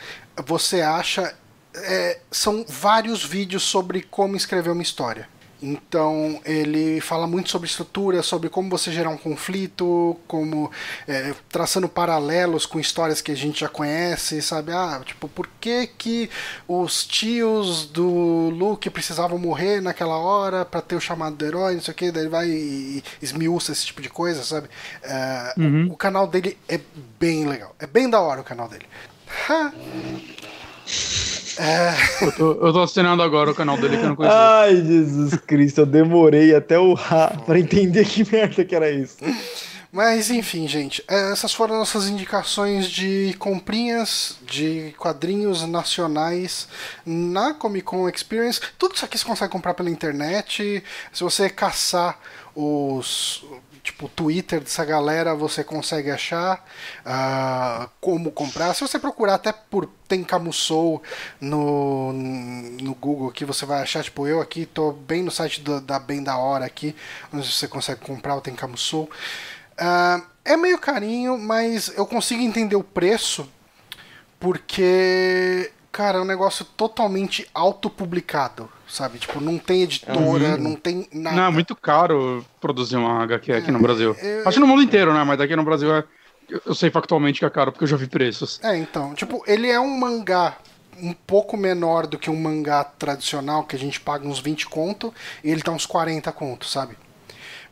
você acha é, são vários vídeos sobre como escrever uma história. Então ele fala muito sobre estrutura, sobre como você gerar um conflito, como é, traçando paralelos com histórias que a gente já conhece, sabe? Ah, tipo, por que que os tios do Luke precisavam morrer naquela hora para ter o chamado do herói, não sei o que, daí ele vai e esmiuça esse tipo de coisa, sabe? É, uhum. o, o, canal dele é bem legal, é bem da hora o canal dele. Ha. É... Eu, tô, eu tô assinando agora o canal dele que eu não conhecia. Ai, Jesus Cristo, eu demorei até o Rá pra entender que merda que era isso. Mas enfim, gente, é, essas foram nossas indicações de comprinhas de quadrinhos nacionais na Comic Con Experience. Tudo isso aqui você consegue comprar pela internet. Se você caçar os tipo, Twitter dessa galera você consegue achar uh, como comprar. Se você procurar até por Tenkamusou no, no Google aqui, você vai achar, tipo, eu aqui tô bem no site do, da Bem da Hora aqui, onde você consegue comprar o Tenkamusou. Uh, é meio carinho, mas eu consigo entender o preço porque cara, é um negócio totalmente autopublicado, sabe? Tipo, não tem editora, uhum. não tem nada. Não, é muito caro produzir uma HQ aqui no Brasil. É, Acho que no mundo inteiro, né? Mas aqui no Brasil é. Eu sei factualmente que é caro porque eu já vi preços. É, então. Tipo, ele é um mangá um pouco menor do que um mangá tradicional, que a gente paga uns 20 conto, e ele tá uns 40 conto, sabe?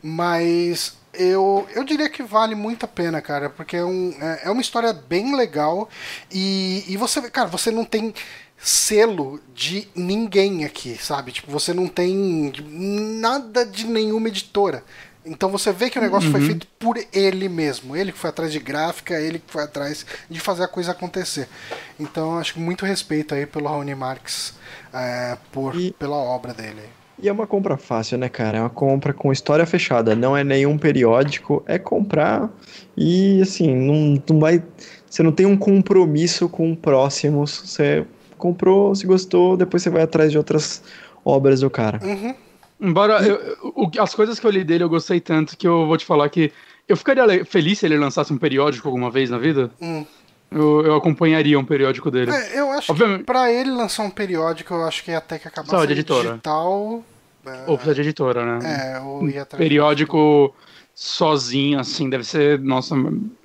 Mas eu, eu diria que vale muito a pena, cara, porque é, um, é, é uma história bem legal e, e você, cara, você não tem selo de ninguém aqui, sabe? Tipo, você não tem nada de nenhuma editora. Então você vê que o negócio uhum. foi feito por ele mesmo. Ele que foi atrás de gráfica, ele que foi atrás de fazer a coisa acontecer. Então acho que muito respeito aí pelo Raoni Marx é, por, e... pela obra dele. E é uma compra fácil, né, cara? É uma compra com história fechada, não é nenhum periódico, é comprar e assim, não, não vai. Você não tem um compromisso com próximos. Você comprou, se gostou, depois você vai atrás de outras obras do cara. Uhum. Embora eu, as coisas que eu li dele eu gostei tanto que eu vou te falar que eu ficaria feliz se ele lançasse um periódico alguma vez na vida. Hum. Eu, eu, acompanharia um periódico dele. É, eu acho Obviamente. que pra ele lançar um periódico, eu acho que ia até que acabar sendo editora. digital. É... Ou precisa de editora, né? É, ou ia atrás Periódico sozinho, assim, deve ser, nossa,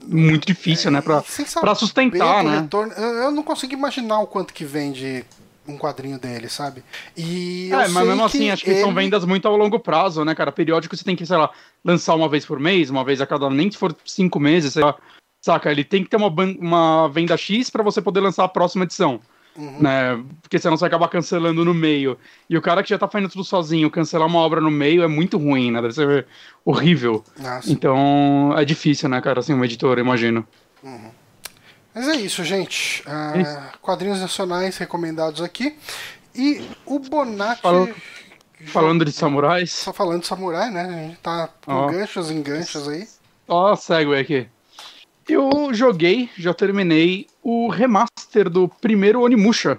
muito difícil, é, né? Pra, pra sustentar, né? Retorno, eu não consigo imaginar o quanto que vende um quadrinho dele, sabe? E é, mas mesmo assim, acho que ele... são vendas muito ao longo prazo, né, cara? Periódico você tem que, sei lá, lançar uma vez por mês, uma vez a cada, nem se for cinco meses, sei lá Saca? Ele tem que ter uma, uma venda X para você poder lançar a próxima edição. Uhum. Né? Porque senão você acaba cancelando no meio. E o cara que já tá fazendo tudo sozinho, cancelar uma obra no meio é muito ruim, né? Deve ser horrível. Nossa. Então é difícil, né, cara, assim, uma editora, imagino. Uhum. Mas é isso, gente. Uh, quadrinhos nacionais recomendados aqui. E o Bonatti. Falando, falando de samurais. Só falando de samurai, né? A gente tá com oh. ganchos em ganchos aí. Ó, oh, segue aqui. Eu joguei, já terminei o remaster do primeiro Onimusha.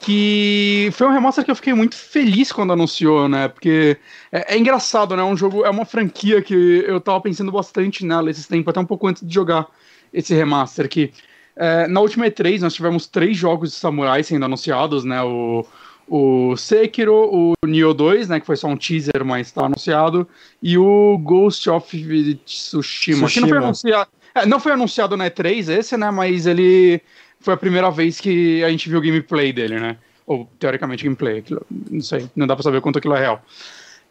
Que foi um remaster que eu fiquei muito feliz quando anunciou, né? Porque é, é engraçado, né? Um jogo, é uma franquia que eu tava pensando bastante nela esses tempos, até um pouco antes de jogar esse remaster. Que é, na última E3 nós tivemos três jogos de samurai sendo anunciados, né? O, o Sekiro, o Nioh 2, né, que foi só um teaser, mas tá anunciado, e o Ghost of Tsushima, Tsushima. que não foi anunciado, é, não foi anunciado na E3 esse, né? Mas ele foi a primeira vez que a gente viu o gameplay dele, né? Ou, teoricamente, gameplay. Aquilo, não sei, não dá pra saber quanto aquilo é real.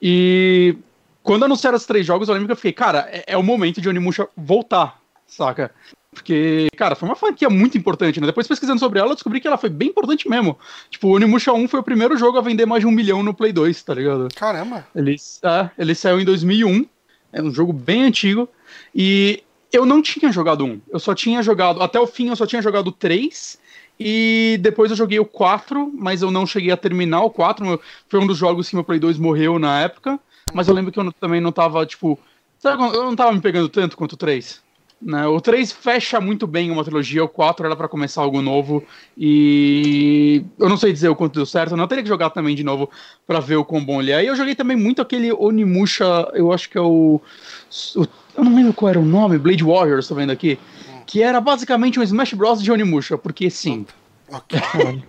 E quando anunciaram os três jogos, eu lembro que eu fiquei, cara, é, é o momento de Onimusha voltar, saca? Porque, cara, foi uma franquia muito importante, né? Depois pesquisando sobre ela, eu descobri que ela foi bem importante mesmo. Tipo, o Onimusha 1 foi o primeiro jogo a vender mais de um milhão no Play 2, tá ligado? Caramba! Ele, é, ele saiu em 2001, é um jogo bem antigo, e eu não tinha jogado um. Eu só tinha jogado, até o fim eu só tinha jogado três, e depois eu joguei o 4, mas eu não cheguei a terminar o 4. Foi um dos jogos que meu Play 2 morreu na época, mas eu lembro que eu também não tava, tipo... Sabe, eu não tava me pegando tanto quanto o 3. Né? O 3 fecha muito bem uma trilogia, o 4 era para começar algo novo e eu não sei dizer o quanto deu certo, eu não teria que jogar também de novo para ver o quão bom ele é. E eu joguei também muito aquele Onimusha, eu acho que é o, o eu não lembro qual era o nome, Blade Warriors, tô vendo aqui, que era basicamente um Smash Bros de Onimusha, porque sim. Ok.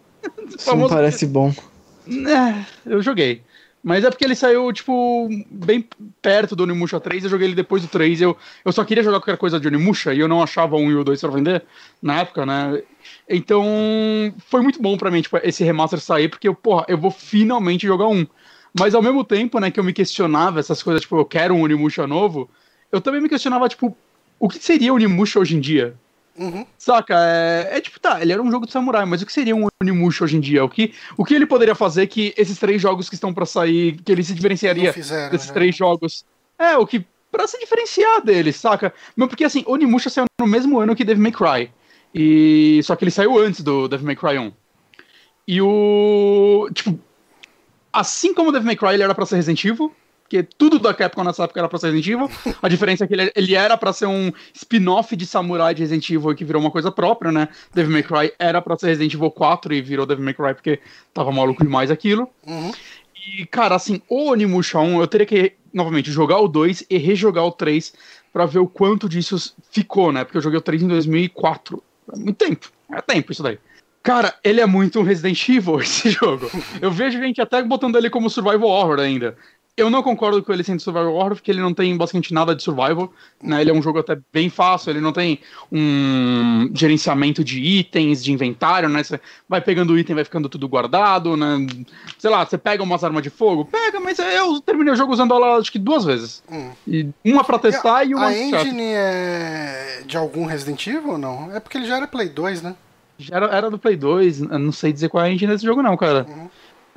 Isso não parece bom. É, eu joguei. Mas é porque ele saiu, tipo, bem perto do Onimusha 3. Eu joguei ele depois do 3. Eu, eu só queria jogar qualquer coisa de Onimusha e eu não achava um e o 2 pra vender na época, né? Então, foi muito bom pra mim, tipo, esse remaster sair, porque porra, eu vou finalmente jogar um. Mas ao mesmo tempo, né, que eu me questionava essas coisas, tipo, eu quero um Onimusha novo, eu também me questionava, tipo, o que seria o Onimusha hoje em dia? Uhum. Saca? É, é, tipo, tá, ele era um jogo de samurai, mas o que seria um Onimusha hoje em dia? O que, o que ele poderia fazer que esses três jogos que estão para sair, que ele se diferenciaria fizeram, desses né? três jogos? É, o que. Pra se diferenciar dele, saca? Mas porque assim, Onimusha saiu no mesmo ano que Devil May Cry. E. Só que ele saiu antes do Devil May Cry 1. E o. Tipo. Assim como o Devil May Cry ele era pra ser Resident Evil, porque tudo da Capcom nessa época era pra ser Resident Evil. A diferença é que ele, ele era pra ser um spin-off de Samurai de Resident Evil que virou uma coisa própria, né? Devil May Cry era pra ser Resident Evil 4 e virou Devil May Cry porque tava maluco demais aquilo. Uhum. E, cara, assim, o Onimusha 1, eu teria que, novamente, jogar o 2 e rejogar o 3 pra ver o quanto disso ficou, né? Porque eu joguei o 3 em 2004. É muito tempo. É tempo isso daí. Cara, ele é muito um Resident Evil, esse jogo. Eu vejo gente até botando ele como survival horror ainda. Eu não concordo com ele sendo survival horror, porque ele não tem basicamente nada de survival, né? Ele é um jogo até bem fácil, ele não tem um gerenciamento de itens, de inventário, né? Você vai pegando o item, vai ficando tudo guardado, né? Sei lá, você pega umas armas de fogo, pega, mas eu terminei o jogo usando ela acho que duas vezes. Hum. E uma pra testar e, e uma A engine é de algum Resident Evil ou não? É porque ele já era Play 2, né? Já era, era do Play 2, eu não sei dizer qual é a engine desse jogo não, cara. Uhum.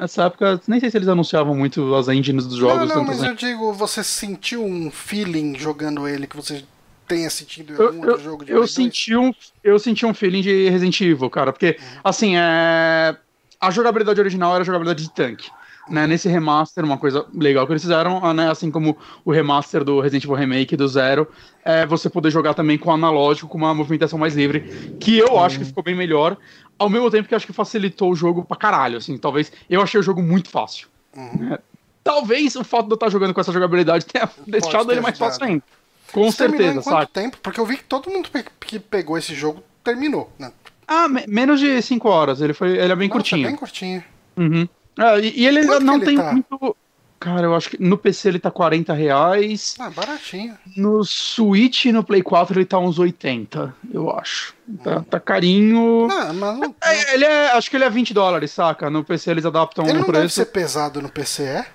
Nessa época, nem sei se eles anunciavam muito as engines dos jogos. Não, não, mas eu digo, você sentiu um feeling jogando ele que você tenha sentido em algum eu, outro jogo de eu senti um Eu senti um feeling de Resident Evil, cara, porque, uhum. assim, é... a jogabilidade original era a jogabilidade de tanque. Né, nesse remaster, uma coisa legal que eles fizeram, né, assim como o remaster do Resident Evil Remake do Zero, é você poder jogar também com analógico, com uma movimentação mais livre, que eu acho que ficou bem melhor, ao mesmo tempo que acho que facilitou o jogo pra caralho, assim, talvez, eu achei o jogo muito fácil. Uhum. Né. Talvez o fato de eu estar jogando com essa jogabilidade tenha deixado ele mais fácil ainda. Com Você certeza, sabe? tempo? Porque eu vi que todo mundo que pegou esse jogo terminou, né? Ah, menos de 5 horas, ele foi, ele é bem Nossa, curtinho. É bem curtinho. Uhum. Ah, e, e, ele Quanto não ele tem tá? muito. Cara, eu acho que no PC ele tá 40 reais. Ah, baratinho. No Switch e no Play 4 ele tá uns 80, eu acho. Tá, hum. tá carinho. Não, mas não, é, ele é, acho que ele é 20 dólares, saca? No PC eles adaptam ele o preço. Ele não deve ser pesado no PC, é?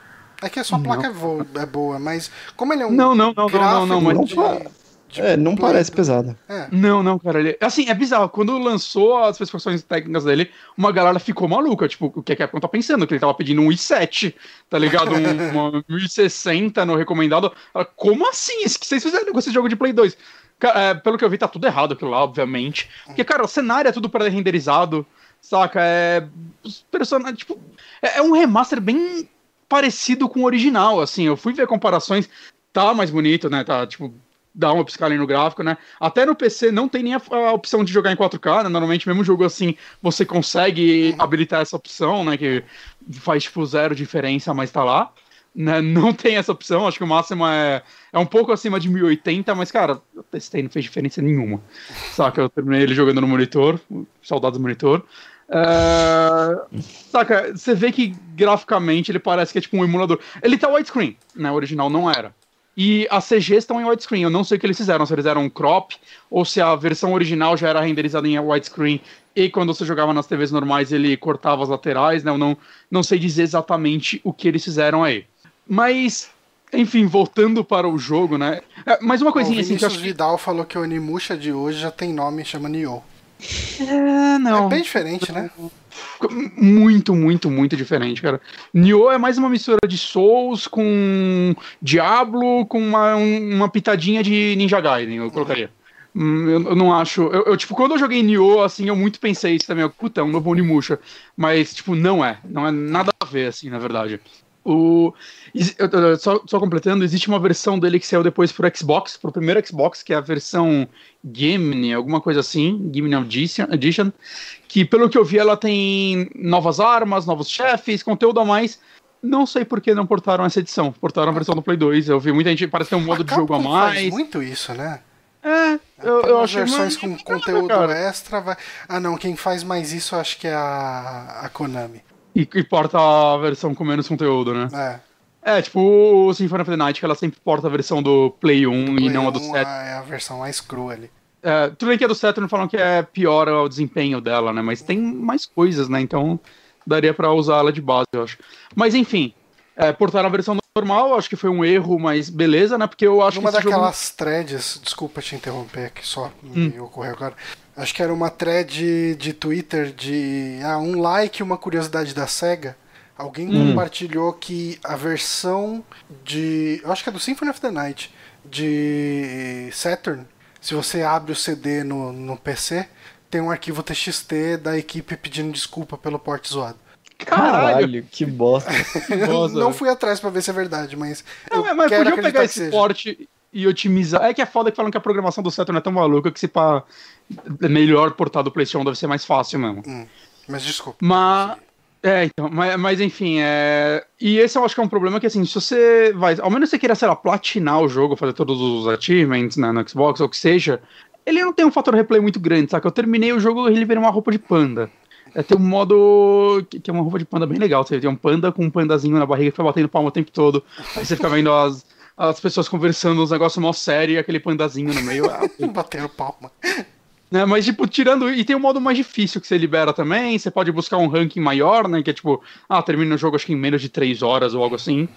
É que a sua placa é, é, boa, mas como ele é um Não, não, não, não, não, não, mas... De... Tipo, é, não parece pesado. É. Não, não, cara. Ele... Assim, é bizarro. Quando lançou as especificações técnicas dele, uma galera ficou maluca. Tipo, o que a Capcom tá pensando? Que ele tava pedindo um i7, tá ligado? Um, uma 1060 no recomendado. Como assim? Isso que vocês fizeram com esse jogo de Play 2? Cara, é, pelo que eu vi, tá tudo errado aquilo lá, obviamente. Porque, cara, o cenário é tudo pré-renderizado, saca? É. Os personagens. Tipo. É, é um remaster bem parecido com o original, assim. Eu fui ver comparações. Tá mais bonito, né? Tá, tipo, dá uma piscada no gráfico, né? Até no PC não tem nem a, a, opção de jogar em 4K, né? Normalmente, mesmo jogo assim, você consegue habilitar essa opção, né? Que faz, tipo, zero diferença, mas tá lá. Né? Não tem essa opção, acho que o máximo é, é um pouco acima de 1080, mas, cara, eu testei, não fez diferença nenhuma. Saca, eu terminei ele jogando no monitor, saudades do monitor. Uh, saca, você vê que graficamente ele parece que é tipo um emulador. Ele tá widescreen, né? O original não era. E as CGs estão em widescreen. Eu não sei o que eles fizeram, se eles fizeram um crop ou se a versão original já era renderizada em widescreen e quando você jogava nas TVs normais ele cortava as laterais, né? Eu não, não sei dizer exatamente o que eles fizeram aí. Mas, enfim, voltando para o jogo, né? É, mais uma coisinha o assim que eu acho... Vidal falou que o Animusha de hoje já tem nome chama Nioh. É, não. É bem diferente, né? Muito, muito, muito diferente, cara. Nioh é mais uma mistura de Souls com Diablo com uma, uma pitadinha de Ninja Gaiden, eu colocaria. Hum, eu, eu, não acho. Eu, eu, tipo, quando eu joguei Nioh, assim, eu muito pensei isso também. Puta, é um novo Onimusha. Mas, tipo, não é. Não é nada a ver, assim, na verdade. O, só, só, completando, existe uma versão dele que saiu depois pro Xbox, pro primeiro Xbox, que é a versão Gimni, alguma coisa assim, Gimni Edition, que pelo que eu vi ela tem novas armas, novos chefes, conteúdo a mais. Não sei por que não portaram essa edição, portaram a versão do Play 2. Eu vi muita gente, parece ter um modo a de jogo a mais. Faz muito isso, né? É, eu, eu achei versões com conteúdo extra. Vai... Ah, não, quem faz mais isso acho que é a, a Konami. E, e porta a versão com menos conteúdo, né? É. É, tipo o Symphony of the Night, que ela sempre porta a versão do Play 1 do Play e não a do 7. É a versão mais crua ali. É, tudo bem que a do Saturn falam que é pior o desempenho dela, né? Mas tem mais coisas, né? Então daria para usar ela de base, eu acho. Mas enfim, é, portaram a versão normal, acho que foi um erro, mas beleza, né? Porque eu acho Numa que. Uma daquelas jogo... threads, desculpa te interromper aqui, só hum. me ocorreu agora. Acho que era uma thread de Twitter de ah, um like e uma curiosidade da SEGA. Alguém hum. compartilhou que a versão de. Eu acho que é do Symphony of the Night de Saturn. Se você abre o CD no, no PC, tem um arquivo TXT da equipe pedindo desculpa pelo porte zoado. Caralho, que bosta. não fui atrás para ver se é verdade, mas. Não, mas podia pegar esse porte e otimizar. É que é foda que falam que a programação do Saturn é tão maluca que se pá é melhor portar do PlayStation deve ser mais fácil mesmo. Hum, mas desculpa. Mas. É, então, mas, mas enfim, é... E esse eu acho que é um problema que, assim, se você vai... Ao menos você queira, sei lá, platinar o jogo, fazer todos os achievements né, no Xbox, ou o que seja, ele não tem um fator replay muito grande, saca? Eu terminei o jogo e ele virou uma roupa de panda. É, tem um modo que, que, é uma roupa de panda bem legal. Você tem um panda com um pandazinho na barriga que fica batendo palma o tempo todo. Aí você fica vendo as, as pessoas conversando, uns negócios mó sério e aquele pandazinho no meio. Ah, batendo palma. Né, mas, tipo, tirando. E tem um modo mais difícil que você libera também. Você pode buscar um ranking maior, né? Que é tipo, ah, termina o jogo acho que em menos de 3 horas ou algo assim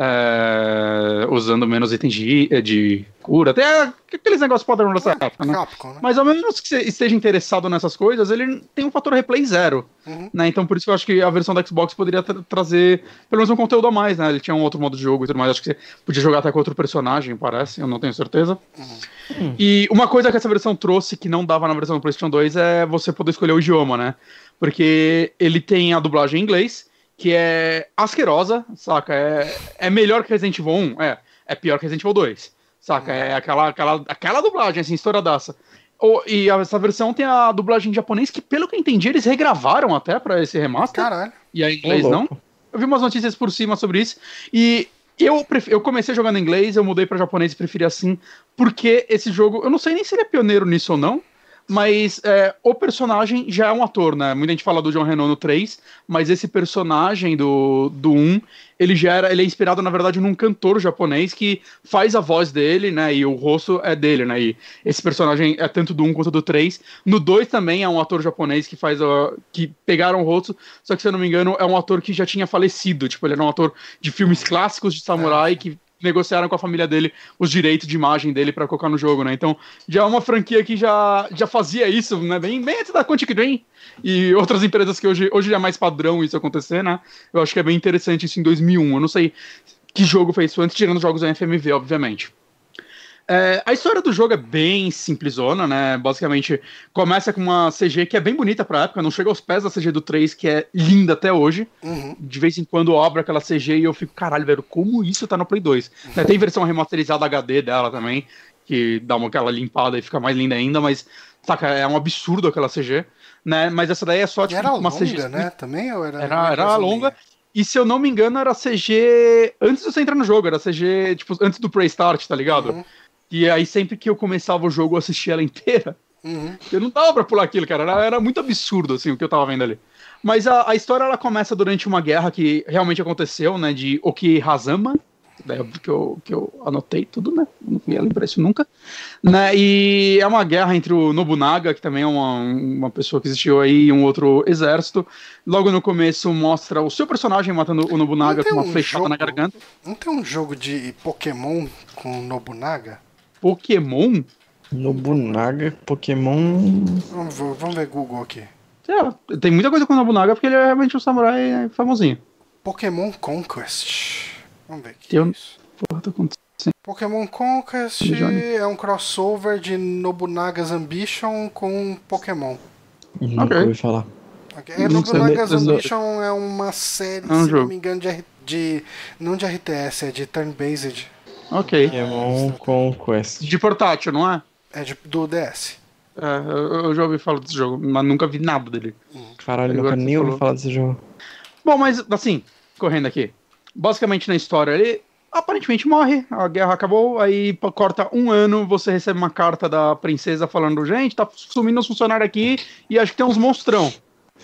é, usando menos itens de, de cura, até aqueles negócios padrão dessa é, época, né? Capcom, né? Mas ao menos que você esteja interessado nessas coisas, ele tem um fator replay zero, uhum. né? Então por isso que eu acho que a versão da Xbox poderia tra trazer pelo menos um conteúdo a mais, né? Ele tinha um outro modo de jogo e tudo mais, acho que você podia jogar até com outro personagem, parece, eu não tenho certeza. Uhum. E uma coisa que essa versão trouxe que não dava na versão do PlayStation 2 é você poder escolher o idioma, né? Porque ele tem a dublagem em inglês, que é asquerosa, saca? É, é melhor que Resident Evil 1? É. É pior que Resident Evil 2, saca? É aquela, aquela, aquela dublagem, assim, estouradaça. Oh, e essa versão tem a dublagem em japonês que, pelo que eu entendi, eles regravaram até para esse remaster. Caralho. E a inglês oh, não. Eu vi umas notícias por cima sobre isso. E eu, eu comecei jogando em inglês, eu mudei para japonês e preferi assim, porque esse jogo, eu não sei nem se ele é pioneiro nisso ou não, mas é, o personagem já é um ator, né? Muita gente fala do John Renault no 3, mas esse personagem do, do 1, ele já era, ele é inspirado, na verdade, num cantor japonês que faz a voz dele, né? E o rosto é dele, né? E esse personagem é tanto do 1 quanto do 3. No 2 também é um ator japonês que faz a, que pegaram o rosto, só que se eu não me engano, é um ator que já tinha falecido. Tipo, ele era um ator de filmes clássicos de samurai é. que negociaram com a família dele os direitos de imagem dele para colocar no jogo, né? Então, já é uma franquia que já, já fazia isso, né? Bem, bem antes da Quantic Dream e outras empresas que hoje, hoje é mais padrão isso acontecer, né? Eu acho que é bem interessante isso em 2001. Eu não sei que jogo fez isso antes, tirando os jogos da FMV, obviamente. É, a história do jogo é bem simplesona, né? Basicamente, começa com uma CG que é bem bonita pra época, não chega aos pés da CG do 3, que é linda até hoje. Uhum. De vez em quando abro aquela CG e eu fico, caralho, velho, como isso tá no Play 2? Uhum. Né, tem versão remasterizada HD dela também, que dá uma aquela limpada e fica mais linda ainda, mas, saca, é um absurdo aquela CG, né? Mas essa daí é só, tipo, era uma longa, CG. né? Também ou era. Era, era longa. E se eu não me engano, era CG antes de você entrar no jogo, era CG, tipo, antes do Pre-Start, tá ligado? Uhum. E aí, sempre que eu começava o jogo, eu assistia ela inteira. Uhum. Eu não dava pra pular aquilo, cara. Era, era, muito absurdo, assim, o que eu tava vendo ali. Mas a, a, história, ela começa durante uma guerra que realmente aconteceu, né? De Okihazama, Daí que eu, que eu anotei tudo, né? Não ia lembrar isso nunca. Né? E é uma guerra entre o Nobunaga, que também é uma, uma pessoa que existiu aí, e um outro exército. Logo no começo mostra o seu personagem matando o Nobunaga com uma um flechada jogo, na garganta. Não tem um jogo de Pokémon com Nobunaga? Pokémon? Nobunaga, Pokémon. Vamos, vamos ver Google aqui. É, tem muita coisa com o Nobunaga porque ele é realmente um samurai famosinho. Pokémon Conquest. Vamos ver o que é isso. Porra, tá acontecendo. Pokémon Conquest é um crossover de Nobunaga's Ambition com Pokémon. Nunca okay. ouvi falar. Okay. É, Nobunaga's Ambition é uma série, é um se jogo. não me engano, de, de, Não de RTS, é de turn-based. Ok. Pokémon Conquest. De portátil, não é? É de, do DS. É, eu, eu já ouvi falar desse jogo, mas nunca vi nada dele. Caralho, nunca nem ouvi falar desse jogo. Bom, mas assim, correndo aqui basicamente na história, ele aparentemente morre, a guerra acabou, aí corta um ano, você recebe uma carta da princesa falando, gente, tá sumindo os funcionários aqui e acho que tem uns monstrão.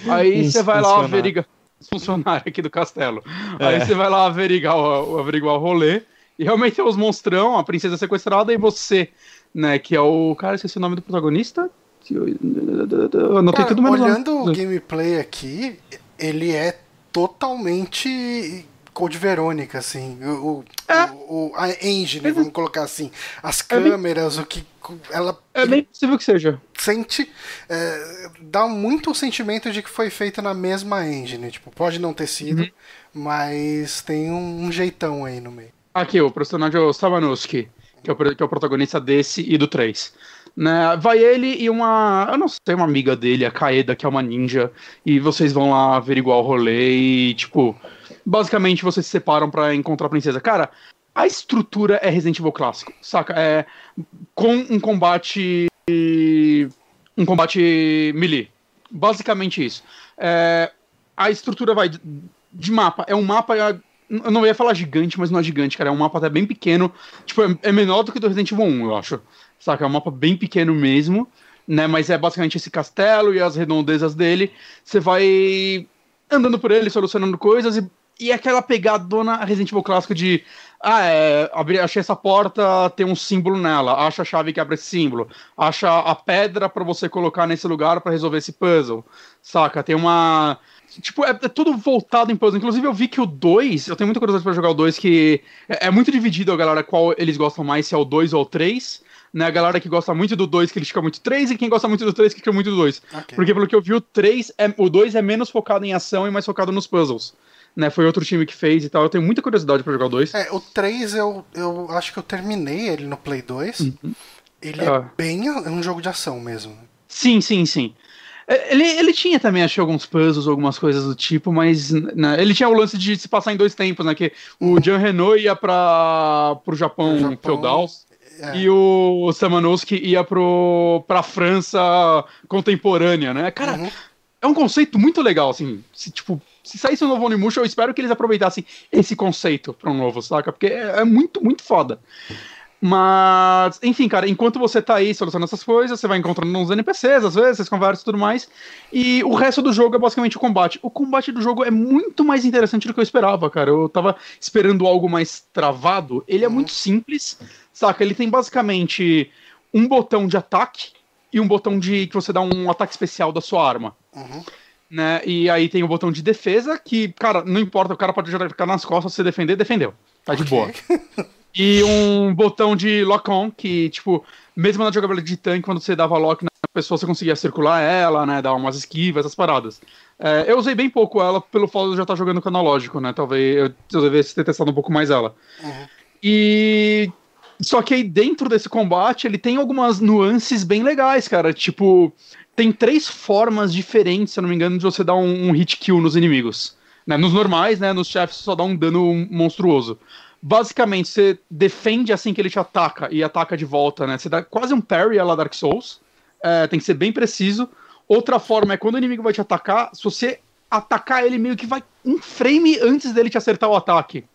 Aí você vai lá averiguar os funcionários aqui do castelo. É. Aí você vai lá averiguar o, averiguar o rolê e realmente tem os monstrão, a princesa sequestrada e você, né, que é o cara, esqueci o nome do protagonista. Eu anotei tudo menos Olhando o gameplay aqui, ele é totalmente Code Verônica, assim. O, é. o, a engine, vamos colocar assim. As câmeras, é bem, o que ela. É bem possível que seja. Sente. É, dá muito o sentimento de que foi feito na mesma engine. Tipo, pode não ter sido, uhum. mas tem um, um, jeitão aí no meio. Aqui, o personagem é o Sabanuski, que é o, que é o protagonista desse e do 3. Né, vai ele e uma. Eu não sei, uma amiga dele, a Kaeda, que é uma ninja, e vocês vão lá averiguar o rolê e, tipo basicamente vocês se separam para encontrar a princesa. Cara, a estrutura é Resident Evil clássico, saca? É com um combate um combate melee. Basicamente isso. É, a estrutura vai de mapa. É um mapa. Eu não ia falar gigante, mas não é gigante, cara. É um mapa até bem pequeno. Tipo, é, é menor do que do Resident Evil 1, eu acho. Saca? É um mapa bem pequeno mesmo. Né, mas é basicamente esse castelo e as redondezas dele. Você vai andando por ele, solucionando coisas e e aquela pegadona Resident Evil clássico de ah, é, abri, achei essa porta, tem um símbolo nela, acha a chave que abre esse símbolo, acha a pedra para você colocar nesse lugar para resolver esse puzzle, saca? Tem uma. Tipo, é, é, tudo voltado em puzzle. Inclusive, eu vi que o 2, eu tenho muita curiosidade pra jogar o 2, que é, é, muito dividido a galera qual eles gostam mais, se é o 2 ou o 3. Né, a galera que gosta muito do 2 critica muito o 3 e quem gosta muito do 3 critica muito do 2. Okay. Porque pelo que eu vi, o 3 é, o 2 é menos focado em ação e mais focado nos puzzles né? Foi outro time que fez e tal. Eu tenho muita curiosidade para jogar o 2. É, o 3 eu, eu acho que eu terminei ele no Play 2. Uhum. Ele é. é bem um jogo de ação mesmo. Sim, sim, sim. É, ele, ele tinha também, acho alguns puzzles, algumas coisas do tipo, mas né, ele tinha o lance de se passar em dois tempos, né? Que o. Jean Renault ia para pro Japão, Japão feudal. É. E o Samanowski ia pro, pra França contemporânea, né? Cara, uhum. é um conceito muito legal, assim. Se, tipo, se saísse um novo Onimusha, eu espero que eles aproveitassem esse conceito para um novo, saca? Porque é, é, muito, muito foda. Mas, enfim, cara, enquanto você tá aí solucionando essas coisas, você vai encontrando uns NPCs, às vezes, vocês conversam e tudo mais. E o resto do jogo é basicamente o combate. O combate do jogo é muito mais interessante do que eu esperava, cara. Eu tava esperando algo mais travado. Ele é muito simples, saca? Ele tem basicamente um botão de ataque e um botão de que você dá um ataque especial da sua arma. Uhum né? E aí tem o botão de defesa, que, cara, não importa, o cara pode ficar nas costas, se defender, defendeu. Tá de okay. boa. e um botão de lock-on, que, tipo, mesmo na jogabilidade de tanque, quando você dava lock na pessoa, você conseguia circular ela, né? Dar umas esquivas, essas paradas. É, eu usei bem pouco ela pelo fato de já estar tá jogando com analógico, né? Talvez eu, eu devesse ter testado um pouco mais ela. Uhum. E. Só que aí dentro desse combate ele tem algumas nuances bem legais, cara. Tipo, tem três formas diferentes, se eu não me engano, de você dar um, um hit kill nos inimigos. Né? Nos normais, né? Nos chefes só dá um dano monstruoso. Basicamente, você defende assim que ele te ataca e ataca de volta, né? Você dá quase um parry a la Dark Souls. É, tem que ser bem preciso. Outra forma é quando o inimigo vai te atacar, se você atacar ele meio que vai um frame antes dele te acertar o ataque.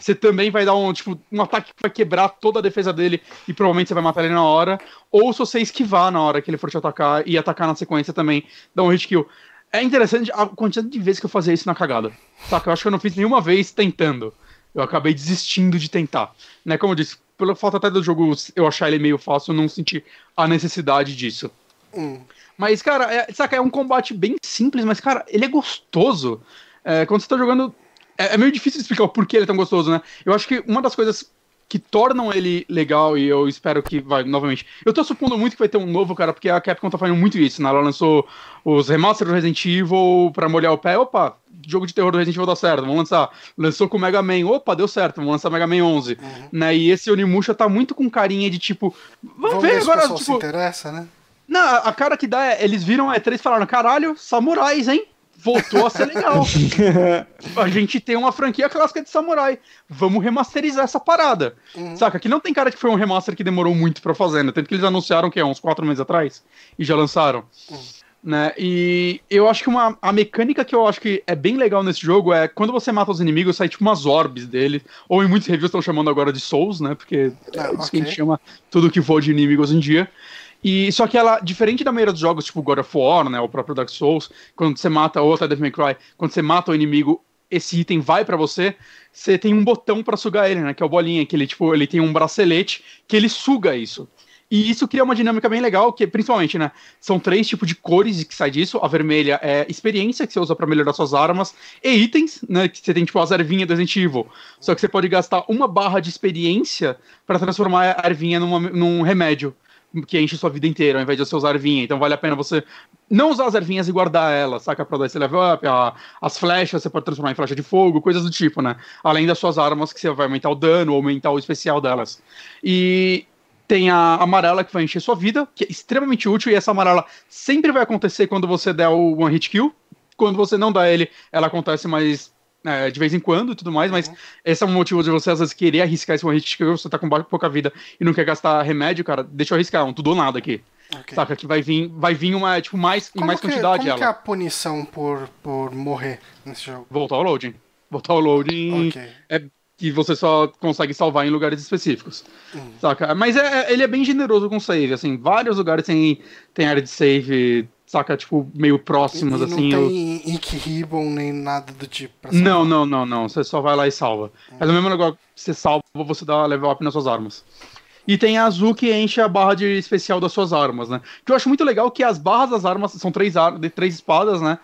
Você também vai dar um, tipo, um ataque que vai quebrar toda a defesa dele e provavelmente você vai matar ele na hora. Ou se você esquivar na hora que ele for te atacar e atacar na sequência também, dá um hit kill. É interessante a quantidade de vezes que eu fazia isso na cagada. Saca? Eu acho que eu não fiz nenhuma vez tentando. Eu acabei desistindo de tentar. Né, como eu disse, pela falta até do jogo eu achar ele meio fácil, eu não senti a necessidade disso. Hum. Mas, cara, é, saca, é um combate bem simples, mas, cara, ele é gostoso. É, quando você tá jogando. É, é, meio difícil explicar o porquê ele é tão gostoso, né? Eu acho que uma das coisas que tornam ele legal, e eu espero que vai, novamente. Eu tô supondo muito que vai ter um novo, cara, porque a Capcom tá fazendo muito isso, né? Ela lançou os remasters do Resident Evil pra molhar o pé. Opa, jogo de terror do Resident Evil dá certo, vamos lançar. Lançou com o Mega Man, opa, deu certo, vamos lançar Mega Man 11. Uhum. Né? E esse Onimusha tá muito com carinha de tipo, vamos, vamos ver, ver agora. Tipo, se interessa, né? Não, a cara que dá é, eles viram é três falaram, caralho, samurais, hein? Voltou a ser legal. a gente tem uma franquia clássica de samurai. Vamos remasterizar essa parada. Uhum. Saca? Que não tem cara que foi um remaster que demorou muito pra fazer, né? Tanto que eles anunciaram que é uns quatro meses atrás e já lançaram. Uhum. Né? E eu acho que uma, a mecânica que eu acho que é bem legal nesse jogo é quando você mata os inimigos, sai tipo umas orbes dele. Ou em muitos reviews estão chamando agora de Souls, né? Porque é ah, isso okay. que a gente chama tudo que for de inimigo hoje em dia. E só que ela, diferente da maioria dos jogos, tipo God of War, né, o próprio Dark Souls, quando você mata outra Devil May Cry, quando você mata o inimigo, esse item vai para você, você tem um botão para sugar ele, né, que é o bolinha, que ele tipo, ele tem um bracelete que ele suga isso. E isso cria uma dinâmica bem legal, que principalmente, né, são três tipos de cores que sai disso. A vermelha é experiência, que você usa para melhorar suas armas, e itens, né, que você tem tipo as ervinhas do Resident. Só que você pode gastar uma barra de experiência para transformar a ervinha numa, num remédio que enche sua vida inteira, ao invés de você usar ervinha. Então vale a pena você não usar as ervinhas e guardar elas, saca? Pra dar esse level up, a, as flechas você pode transformar em flecha de fogo, coisas do tipo, né? Além das suas armas que você vai aumentar o dano aumentar o especial delas. E tem a amarela que vai encher sua vida, que é extremamente útil, e essa amarela sempre vai acontecer quando você der o one hit kill. Quando você não dá ele, ela acontece mais é, de vez em quando e tudo mais, mas uhum. esse é um motivo de você às vezes querer arriscar esse one hit que você tá com pouca vida e não quer gastar remédio, cara, deixa eu arriscar, um tudo ou nada aqui. Okay. Saca? Que vai vir, vai vir uma, tipo, mais, em mais que, quantidade como ela. que é a punição por, por morrer nesse jogo? Voltar ao loading. Voltar ao loading okay. é que você só consegue salvar em lugares específicos. Uhum. Saca? Mas é, é, ele é bem generoso com save, assim, vários lugares tem, tem área de save saca, tipo, meio próximas, e, assim. Não tem eu... ink ribbon nem nada do tipo. não, não, não, não. Você só vai lá e salva. Hum. É o mesmo negócio que você salva, você dá level up nas suas armas. E tem a azul que enche a barra de especial das suas armas, né? Que eu acho muito legal que as barras das armas são três, ar de três espadas, né?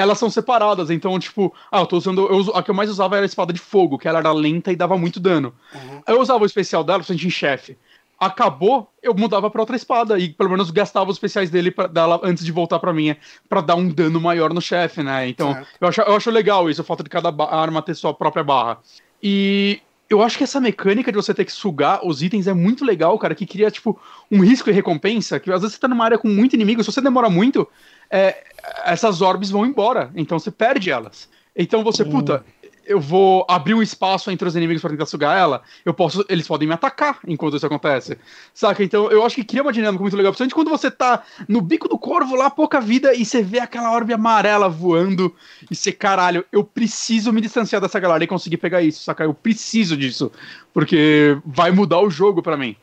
Elas são separadas, então, tipo, ah, eu tô usando. Eu uso, a que eu mais usava era a espada de fogo, que ela era lenta e dava muito dano. Uhum. Eu usava o especial dela, principalmente em chefe acabou, eu mudava para outra espada e pelo menos gastava os especiais dele pra, dela antes de voltar para minha, para dar um dano maior no chefe, né? Então, eu acho, eu acho legal isso, a falta de cada arma ter sua própria barra. E eu acho que essa mecânica de você ter que sugar os itens é muito legal, cara, que cria, tipo, um risco e recompensa, que às vezes você tá numa área com muito inimigo, se você demora muito, é, essas orbes vão embora, então você perde elas. Então você, hum. puta, eu vou abrir um espaço entre os inimigos para tentar sugar ela, eu posso, eles podem me atacar enquanto isso acontece. Saca? Então eu acho que cria uma dinâmica muito legal, principalmente quando você tá no bico do corvo lá, pouca vida, e você vê aquela orbe amarela voando, e você, caralho, eu preciso me distanciar dessa galera e conseguir pegar isso, saca? Eu preciso disso, porque vai mudar o jogo para mim.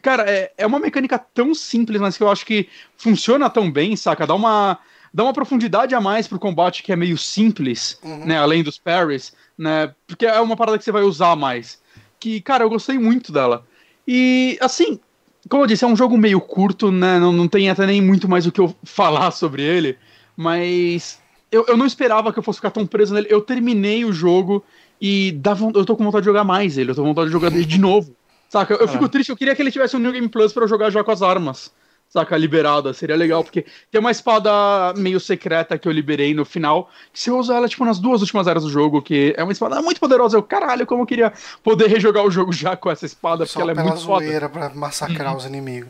Cara, é, é uma mecânica tão simples, mas que eu acho que funciona tão bem, saca? Dá uma dá uma profundidade a mais pro combate que é meio simples, uhum. né? Além dos parries, né? Porque é uma parada que você vai usar mais. Que, cara, eu gostei muito dela. E, assim, como eu disse, é um jogo meio curto, né? Não, não tem até nem muito mais o que eu falar sobre ele. Mas eu, eu não esperava que eu fosse ficar tão preso nele. Eu terminei o jogo e dava, eu tô com vontade de jogar mais ele. Eu tô com vontade de jogar ele de novo. Saca? Eu, eu fico triste, eu queria que ele tivesse um New Game Plus pra eu jogar já com as armas saca, liberada. Seria legal, porque tem uma espada meio secreta que eu liberei no final, que você usa ela, tipo, nas duas últimas áreas do jogo, que é uma espada muito poderosa. Eu, caralho, como eu queria poder rejogar o jogo já com essa espada, porque Só ela é muito foda. pra massacrar uhum. os inimigos.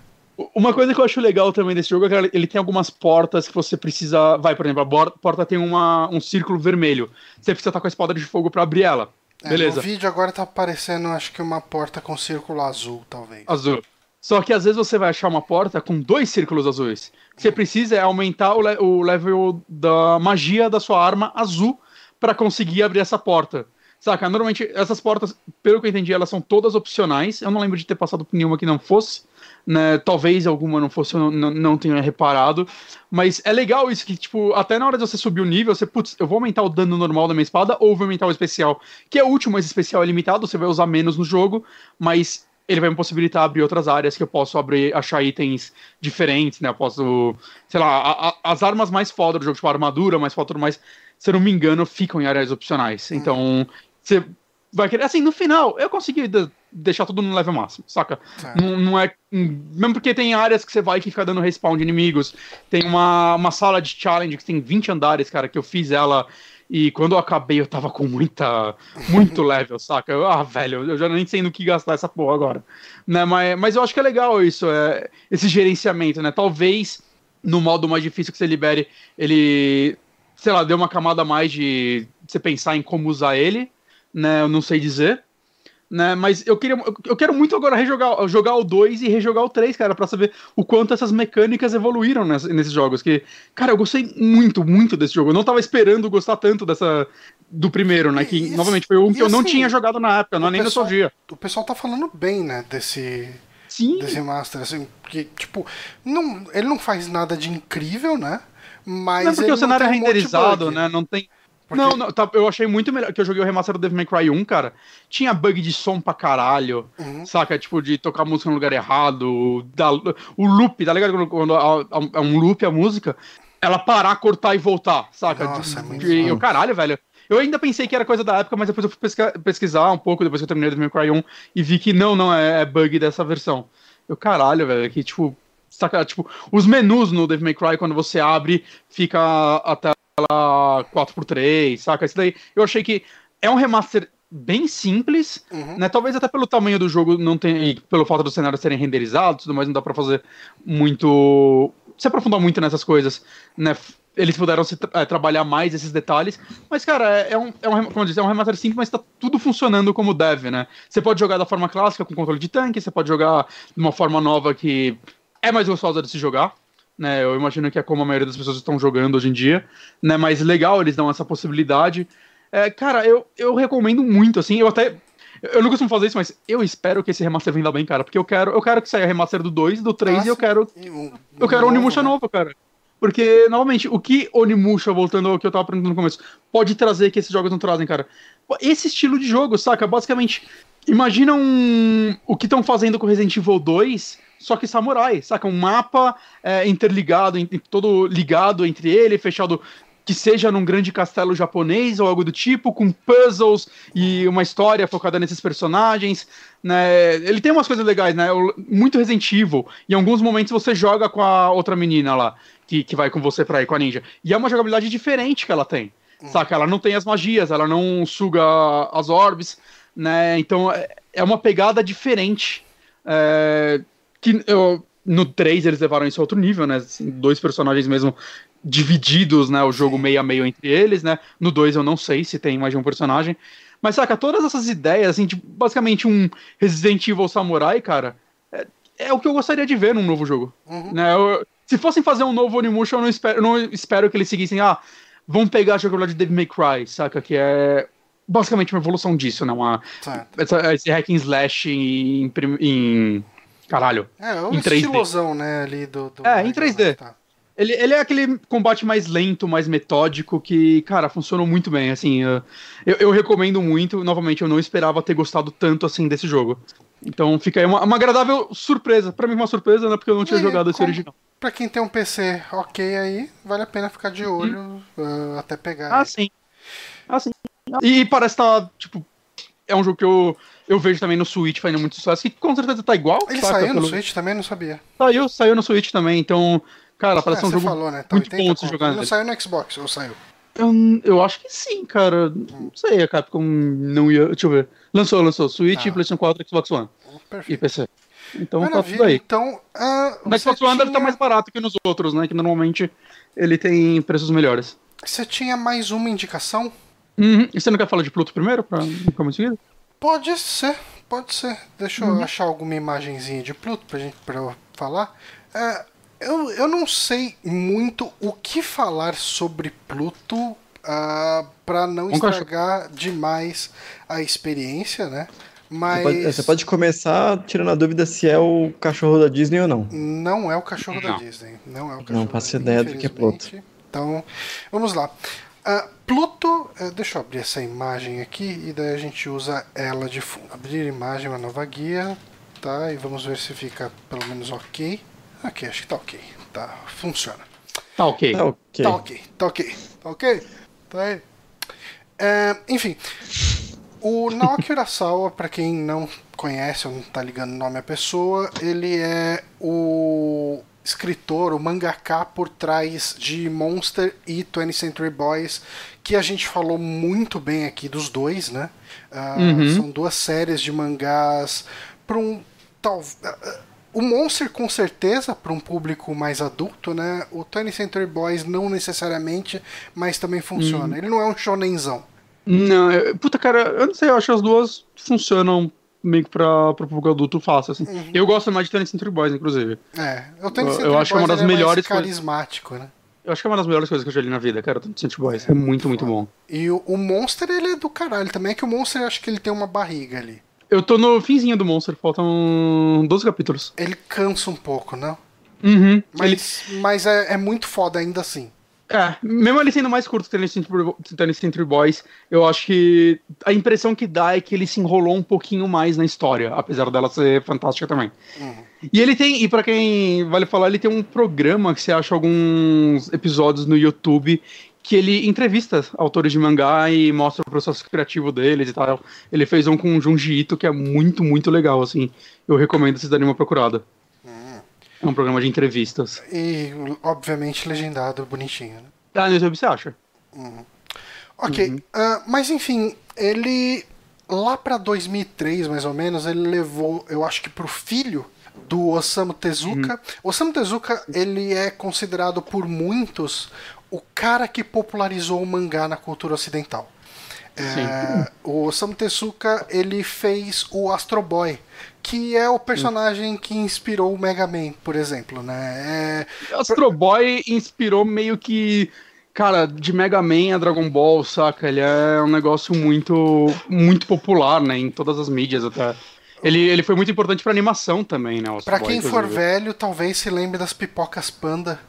Uma coisa que eu acho legal também desse jogo é que ele tem algumas portas que você precisa. Vai, por exemplo, a porta tem uma, um círculo vermelho. Você precisa estar com a espada de fogo para abrir ela. É, Beleza. No vídeo agora tá aparecendo, acho que uma porta com círculo azul, talvez. Azul. Só que às vezes você vai achar uma porta com dois círculos azuis. O que você precisa é aumentar o, le o level da magia da sua arma azul para conseguir abrir essa porta. Saca? Normalmente, essas portas, pelo que eu entendi, elas são todas opcionais. Eu não lembro de ter passado por nenhuma que não fosse. Né? Talvez alguma não fosse, eu não, não tenha reparado. Mas é legal isso que, tipo, até na hora de você subir o nível, você, putz, eu vou aumentar o dano normal da minha espada ou vou aumentar o especial. Que é útil, mas especial é limitado, você vai usar menos no jogo, mas ele vai me possibilitar abrir outras áreas que eu posso abrir, achar itens diferentes, né? Eu posso, sei lá, a, a, as armas mais foda do jogo, tipo a armadura mais foda, mais, se eu não me engano, ficam em áreas opcionais. Então, você vai querer. Assim, no final, eu consegui de, deixar tudo no level máximo, saca? Não, não, é. Mesmo porque tem áreas que você vai que fica dando respawn de inimigos. Tem uma, uma sala de challenge que tem 20 andares, cara, que eu fiz ela. E quando eu acabei, eu tava com muita. Muito level, saca? Eu, ah, velho, eu já nem sei no que gastar essa porra agora. Né? Mas, mas eu acho que é legal isso, é, esse gerenciamento, né? Talvez no modo mais difícil que você libere, ele. Sei lá, deu uma camada a mais de você pensar em como usar ele né? Eu não sei dizer. Né, mas eu queria eu quero muito agora rejogar jogar o 2 e rejogar o 3, cara, para saber o quanto essas mecânicas evoluíram nesses jogos. Que, cara, eu gostei muito, muito desse jogo. Eu não tava esperando gostar tanto dessa do primeiro, né? Que, e, novamente, foi um que eu não assim, tinha jogado na época, não é nem nostalgia. O pessoal tá falando bem, né, desse. Sim. Desse Master, assim, porque, tipo, não, ele não faz nada de incrível, né? Mas. Não, porque o cenário é renderizado, né? Não tem. Porque... Não, não tá, eu achei muito melhor. Que eu joguei o remaster do Devil May Cry 1, cara. Tinha bug de som pra caralho. Uhum. Saca? Tipo, de tocar música no lugar errado. Da, o loop, tá ligado? Quando é um loop a música, ela parar, cortar e voltar, saca? Nossa, de, é muito de, eu, caralho, velho. Eu ainda pensei que era coisa da época, mas depois eu fui pesquisar, pesquisar um pouco, depois que eu terminei o Devil May Cry 1, e vi que não, não, é, é bug dessa versão. Eu, caralho, velho, que tipo, saca, tipo, os menus no Devil May Cry, quando você abre, fica a tela 4x3, saca? Isso daí eu achei que é um remaster bem simples, uhum. né? Talvez até pelo tamanho do jogo não tenha, e pelo fato dos cenários serem renderizados, tudo mais não dá para fazer muito se aprofundar muito nessas coisas, né? Eles puderam se, é, trabalhar mais esses detalhes, mas cara, é, é um, é um, como eu disse, é um remaster simples, mas tá tudo funcionando como deve, né? Você pode jogar da forma clássica com controle de tanque, você pode jogar de uma forma nova que é mais gostosa de se jogar, né? Eu imagino que é como a maioria das pessoas estão jogando hoje em dia, né? Mas legal, eles dão essa possibilidade. É, cara, eu, eu recomendo muito, assim, eu até. Eu não costumo fazer isso, mas eu espero que esse remaster venda bem, cara. Porque eu quero, eu quero que saia remaster do 2, do 3 Nossa, e eu quero. Eu quero Onimusha né? novo, cara. Porque, novamente, o que Onimusha, voltando ao que eu tava aprendendo no começo, pode trazer que esses jogos não trazem, cara? Esse estilo de jogo, saca? Basicamente, imagina um... o que estão fazendo com Resident Evil 2 só que samurai, saca? Um mapa é, interligado, todo ligado entre ele, fechado que seja num grande castelo japonês ou algo do tipo, com puzzles e uma história focada nesses personagens, né? Ele tem umas coisas legais, né? Muito Resident Evil. Em alguns momentos você joga com a outra menina lá, que, que vai com você pra ir com a ninja. E é uma jogabilidade diferente que ela tem. Saca? Ela não tem as magias, ela não suga as orbes, né? Então é, é uma pegada diferente. É, que eu, no 3 eles levaram isso a outro nível, né? Assim, dois personagens mesmo divididos, né? O jogo meio a meio entre eles, né? No 2 eu não sei se tem mais de um personagem. Mas, saca, todas essas ideias, assim, tipo, basicamente um Resident Evil Samurai, cara, é, é, o que eu gostaria de ver num novo jogo. Uhum. Né? Eu, se fossem fazer um novo Onimusha, eu não espero, eu não espero que eles seguissem, ah, vamos pegar a jogabilidade de Devil May Cry, saca? Que é basicamente uma evolução disso, né? Uma, essa, esse hack and slash em, em Caralho. É, é um em 3D. estilosão, né, ali do. do é, em 3D. Tá. Ele, ele é aquele combate mais lento, mais metódico, que, cara, funcionou muito bem. Assim, eu, eu recomendo muito. Novamente, eu não esperava ter gostado tanto assim desse jogo. Então fica aí uma, uma agradável surpresa. Para mim, uma surpresa, né? Porque eu não tinha e, jogado esse original. Pra quem tem um PC ok aí, vale a pena ficar de olho hum. uh, até pegar. Ah, sim. Ah, sim. E parece estar, tá, tipo, é um jogo que eu eu vejo também no Switch fazendo muito sucesso, que com certeza tá igual. Ele saca, saiu no Switch também? Não sabia. Saiu, saiu no Switch também, então, cara, parece é, um jogo falou, né? tá muito bom de se jogar. Ele não saiu no Xbox, ou saiu? Eu, eu acho que sim, cara. Não sei, a Capcom não ia. Deixa eu ver. Lançou, lançou. Switch, ah. PlayStation 4, Xbox One. Perfeito. E PC. Então tá Maravilha. tá tudo aí. Então, uh, Mas Xbox One tinha... deve estar mais barato que nos outros, né? Que normalmente ele tem preços melhores. Você tinha mais uma indicação? Uhum. E você não quer falar de Pluto primeiro? Pra como seguida? Pode ser, pode ser. Deixa uhum. eu achar alguma imagenzinha de Pluto pra gente pra eu falar. É, eu, eu não sei muito o que falar sobre Pluto uh, para não um estragar cachorro. demais a experiência, né? Mas... Você pode, você pode, começar tirando a dúvida se é o cachorro da Disney ou não. Não é o cachorro não. da Disney. Não é o cachorro Não faço ideia do que é Pluto. Então, vamos lá. Uh, Pluto, uh, deixa eu abrir essa imagem aqui e daí a gente usa ela de fundo. Abrir imagem, uma nova guia, tá? E vamos ver se fica pelo menos ok. Ok, acho que tá ok. Tá, funciona. Tá ok. Tá ok. Tá ok, tá ok. Tá ok? Tá aí. Uh, enfim, o Naoki Urasawa, para quem não conhece ou não tá ligando o nome à pessoa, ele é o escritor, o mangaka por trás de Monster e 20th Century Boys, que a gente falou muito bem aqui dos dois, né? Uh, uhum. São duas séries de mangás para um tal o Monster com certeza para um público mais adulto, né? O 20th Century Boys não necessariamente, mas também funciona. Uhum. Ele não é um shonenzão. Não, eu, puta, cara, eu não sei, eu acho que as duas funcionam meio que pra, pro público adulto fácil, assim. Uhum. Eu gosto mais de Tennis Century Boys, inclusive. É, eu tenho eu, eu acho que é uma das é melhores carismático, né? Eu acho que é uma das melhores coisas que eu já li na vida, cara, o Century Boys. É, é muito, muito bom. E o, o, Monster, ele é do caralho também. É que o Monster, eu acho que ele tem uma barriga ali. Eu tô no finzinho do Monster, faltam 12 capítulos. Ele cansa um pouco, não? Uhum. Mas, ele... mas é, é muito foda ainda assim. É, mesmo ele sendo mais curto que Tennis Century Boys, eu acho que a impressão que dá é que ele se enrolou um pouquinho mais na história, apesar dela ser fantástica também. Uhum. E ele tem, e para quem vale falar, ele tem um programa que você acha alguns episódios no YouTube que ele entrevista autores de mangá e mostra o processo criativo deles e tal. Ele fez um com o Junji Ito que é muito, muito legal, assim. Eu recomendo vocês darem uma procurada. É um programa de entrevistas. E, obviamente, legendado bonitinho, né? Ah, no YouTube você acha. Uhum. Ok, uhum. Uh, mas enfim, ele lá para 2003, mais ou menos, ele levou, eu acho que pro filho do Osamu Tezuka. Uhum. Osamu Tezuka, ele é considerado por muitos o cara que popularizou o mangá na cultura ocidental. É, o Osamu Tezuka, ele fez o Astro Boy, que é o personagem que inspirou o Mega Man, por exemplo, né? É... Astro Boy inspirou meio que Cara, de Mega Man a Dragon Ball, saca? Ele é um negócio muito muito popular, né? Em todas as mídias até. Ele, ele foi muito importante pra animação também, né? Pra quem for velho, talvez se lembre das pipocas panda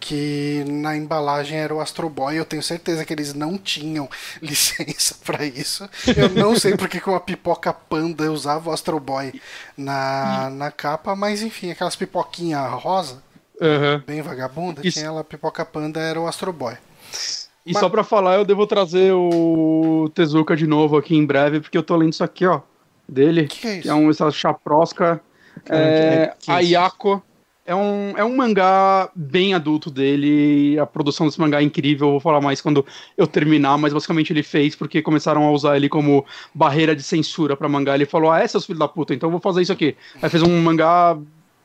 que na embalagem era o Astro Boy. Eu tenho certeza que eles não tinham licença para isso. Eu não sei porque com a pipoca panda usava o Astro Boy na, na capa, mas enfim, aquelas pipoquinha rosa, uhum. bem vagabunda, isso. tinha ela, a pipoca panda era o Astro Boy. E mas... só pra falar, eu devo trazer o Tezuka de novo aqui em breve, porque eu tô lendo isso aqui, ó, dele. Que, que é isso? Que é um, essa chaprosca. É, é, Ayako é um, é um mangá bem adulto dele. A produção desse mangá é incrível. Eu vou falar mais quando eu terminar, mas basicamente ele fez porque começaram a usar ele como barreira de censura para mangá. Ele falou: Ah, é seus filhos da puta, então eu vou fazer isso aqui. Aí fez um mangá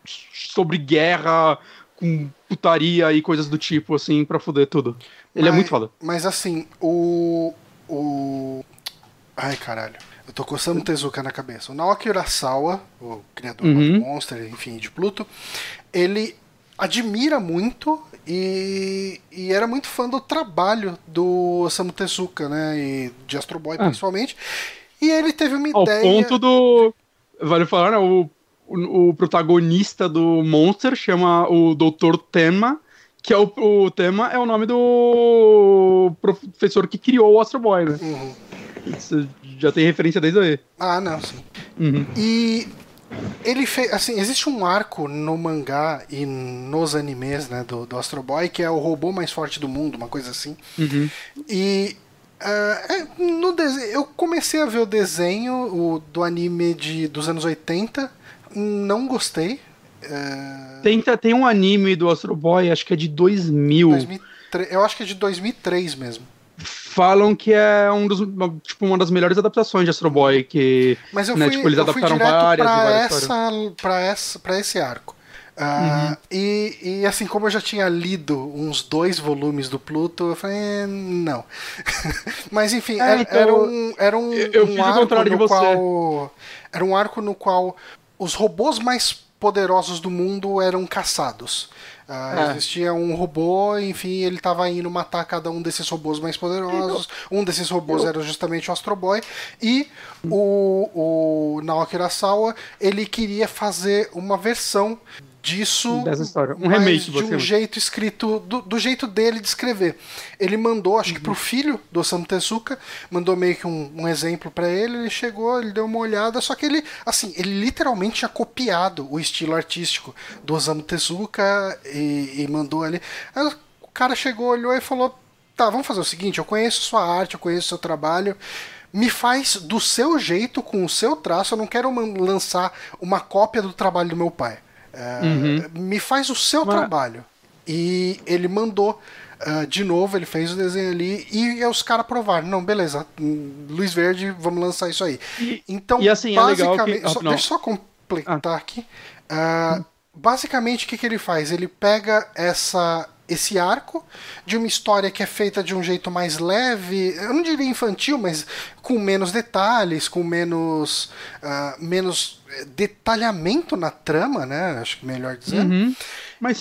sobre guerra, com putaria e coisas do tipo, assim, pra fuder tudo. Ele é mas, é muito foda. Mas assim, o. O. Ai, caralho. Eu tô coçando Tezuka na cabeça. O Naoki Urasawa, o criador uhum. do Monster, enfim, de Pluto, ele admira muito e, e, era muito fã do trabalho do Osamu Tezuka, né? E de Astro Boy ah. principalmente. E ele teve uma Ao ideia. ponto do. Vale falar, né? O, o, o, protagonista do Monster chama o Dr. Tema, que é o, o Tema é o nome do professor que criou o Astro Boy, né? Uhum. Isso já tem referência desde aí. Ah, não, sim. Uhum. E ele fez. Assim, existe um arco no mangá e nos animes né, do, do Astro Boy que é o robô mais forte do mundo, uma coisa assim. Uhum. E. Uh, no desenho, eu comecei a ver o desenho o, do anime de, dos anos 80, não gostei. Uh... Tem, tem um anime do Astro Boy, acho que é de 2000. 2003, eu acho que é de 2003 mesmo falam que é um dos, tipo, uma das melhores adaptações de Astro Boy que Mas eu né, fui, tipo, eles eu adaptaram fui várias, pra várias essa, pra essa para esse arco. Uh, uhum. e, e, assim, como eu já tinha lido uns dois volumes do Pluto, eu falei, eh, não. Mas enfim, é, era, então, era, um, era um, eu, um arco no qual. Era um arco no qual os robôs mais poderosos do mundo eram caçados. Uh, é. Existia um robô, enfim, ele estava indo matar cada um desses robôs mais poderosos. Um desses robôs era justamente o Astro Boy. E o, o Naoki Urasawa, ele queria fazer uma versão disso dessa história um remake de um jeito escrito do, do, jeito dele de escrever ele mandou acho uhum. que pro filho do Osamu Tezuka mandou meio que um, um exemplo para ele ele chegou ele deu uma olhada só que ele assim ele literalmente tinha copiado o estilo artístico do Osamu Tezuka e, e mandou ali Aí o cara chegou olhou e falou tá vamos fazer o seguinte eu conheço sua arte eu conheço seu trabalho me faz do seu jeito, com o seu traço. Eu não quero lançar uma cópia do trabalho do meu pai. É, uhum. Me faz o seu Mas... trabalho. E ele mandou uh, de novo, ele fez o desenho ali e os caras provaram. Não, beleza, Luiz Verde, vamos lançar isso aí. E, então, e assim, basicamente. É que... ah, só, deixa eu só completar ah. aqui. Uh, basicamente, o que, que ele faz? Ele pega essa esse arco de uma história que é feita de um jeito mais leve, eu não diria infantil, mas com menos detalhes, com menos, uh, menos detalhamento na trama, né? Acho que melhor dizendo. Uhum.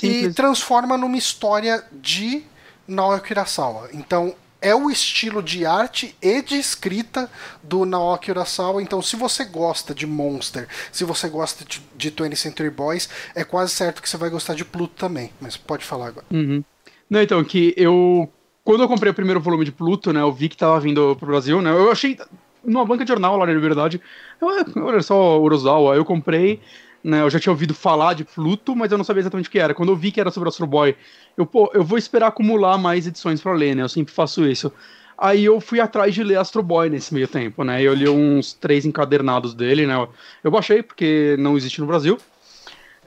e transforma numa história de Naoki Urasawa. Então é o estilo de arte e de escrita do Naoki Urasawa. Então, se você gosta de Monster, se você gosta de, de 20th Century Boys, é quase certo que você vai gostar de Pluto também. Mas pode falar agora. Uhum. Não, então, que eu. Quando eu comprei o primeiro volume de Pluto, né, eu vi que tava vindo pro Brasil, né? Eu achei numa banca de jornal lá na verdade. olha só, Urasawa, eu comprei. Né, eu já tinha ouvido falar de Pluto, mas eu não sabia exatamente o que era. Quando eu vi que era sobre Astro Boy, eu, pô, eu vou esperar acumular mais edições para ler, né? Eu sempre faço isso. Aí eu fui atrás de ler Astro Boy nesse meio tempo, né? Eu li uns três encadernados dele, né? Eu baixei porque não existe no Brasil.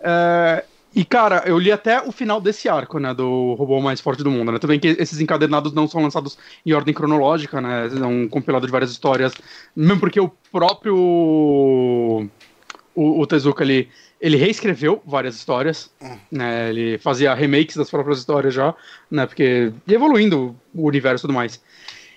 É, e, cara, eu li até o final desse arco, né? Do robô mais forte do mundo, né? Também que esses encadernados não são lançados em ordem cronológica, né? É um compilado de várias histórias. Mesmo porque o próprio. O, o Tezuka ali ele reescreveu várias histórias, né? Ele fazia remakes das próprias histórias já, né? Porque evoluindo o universo e tudo mais.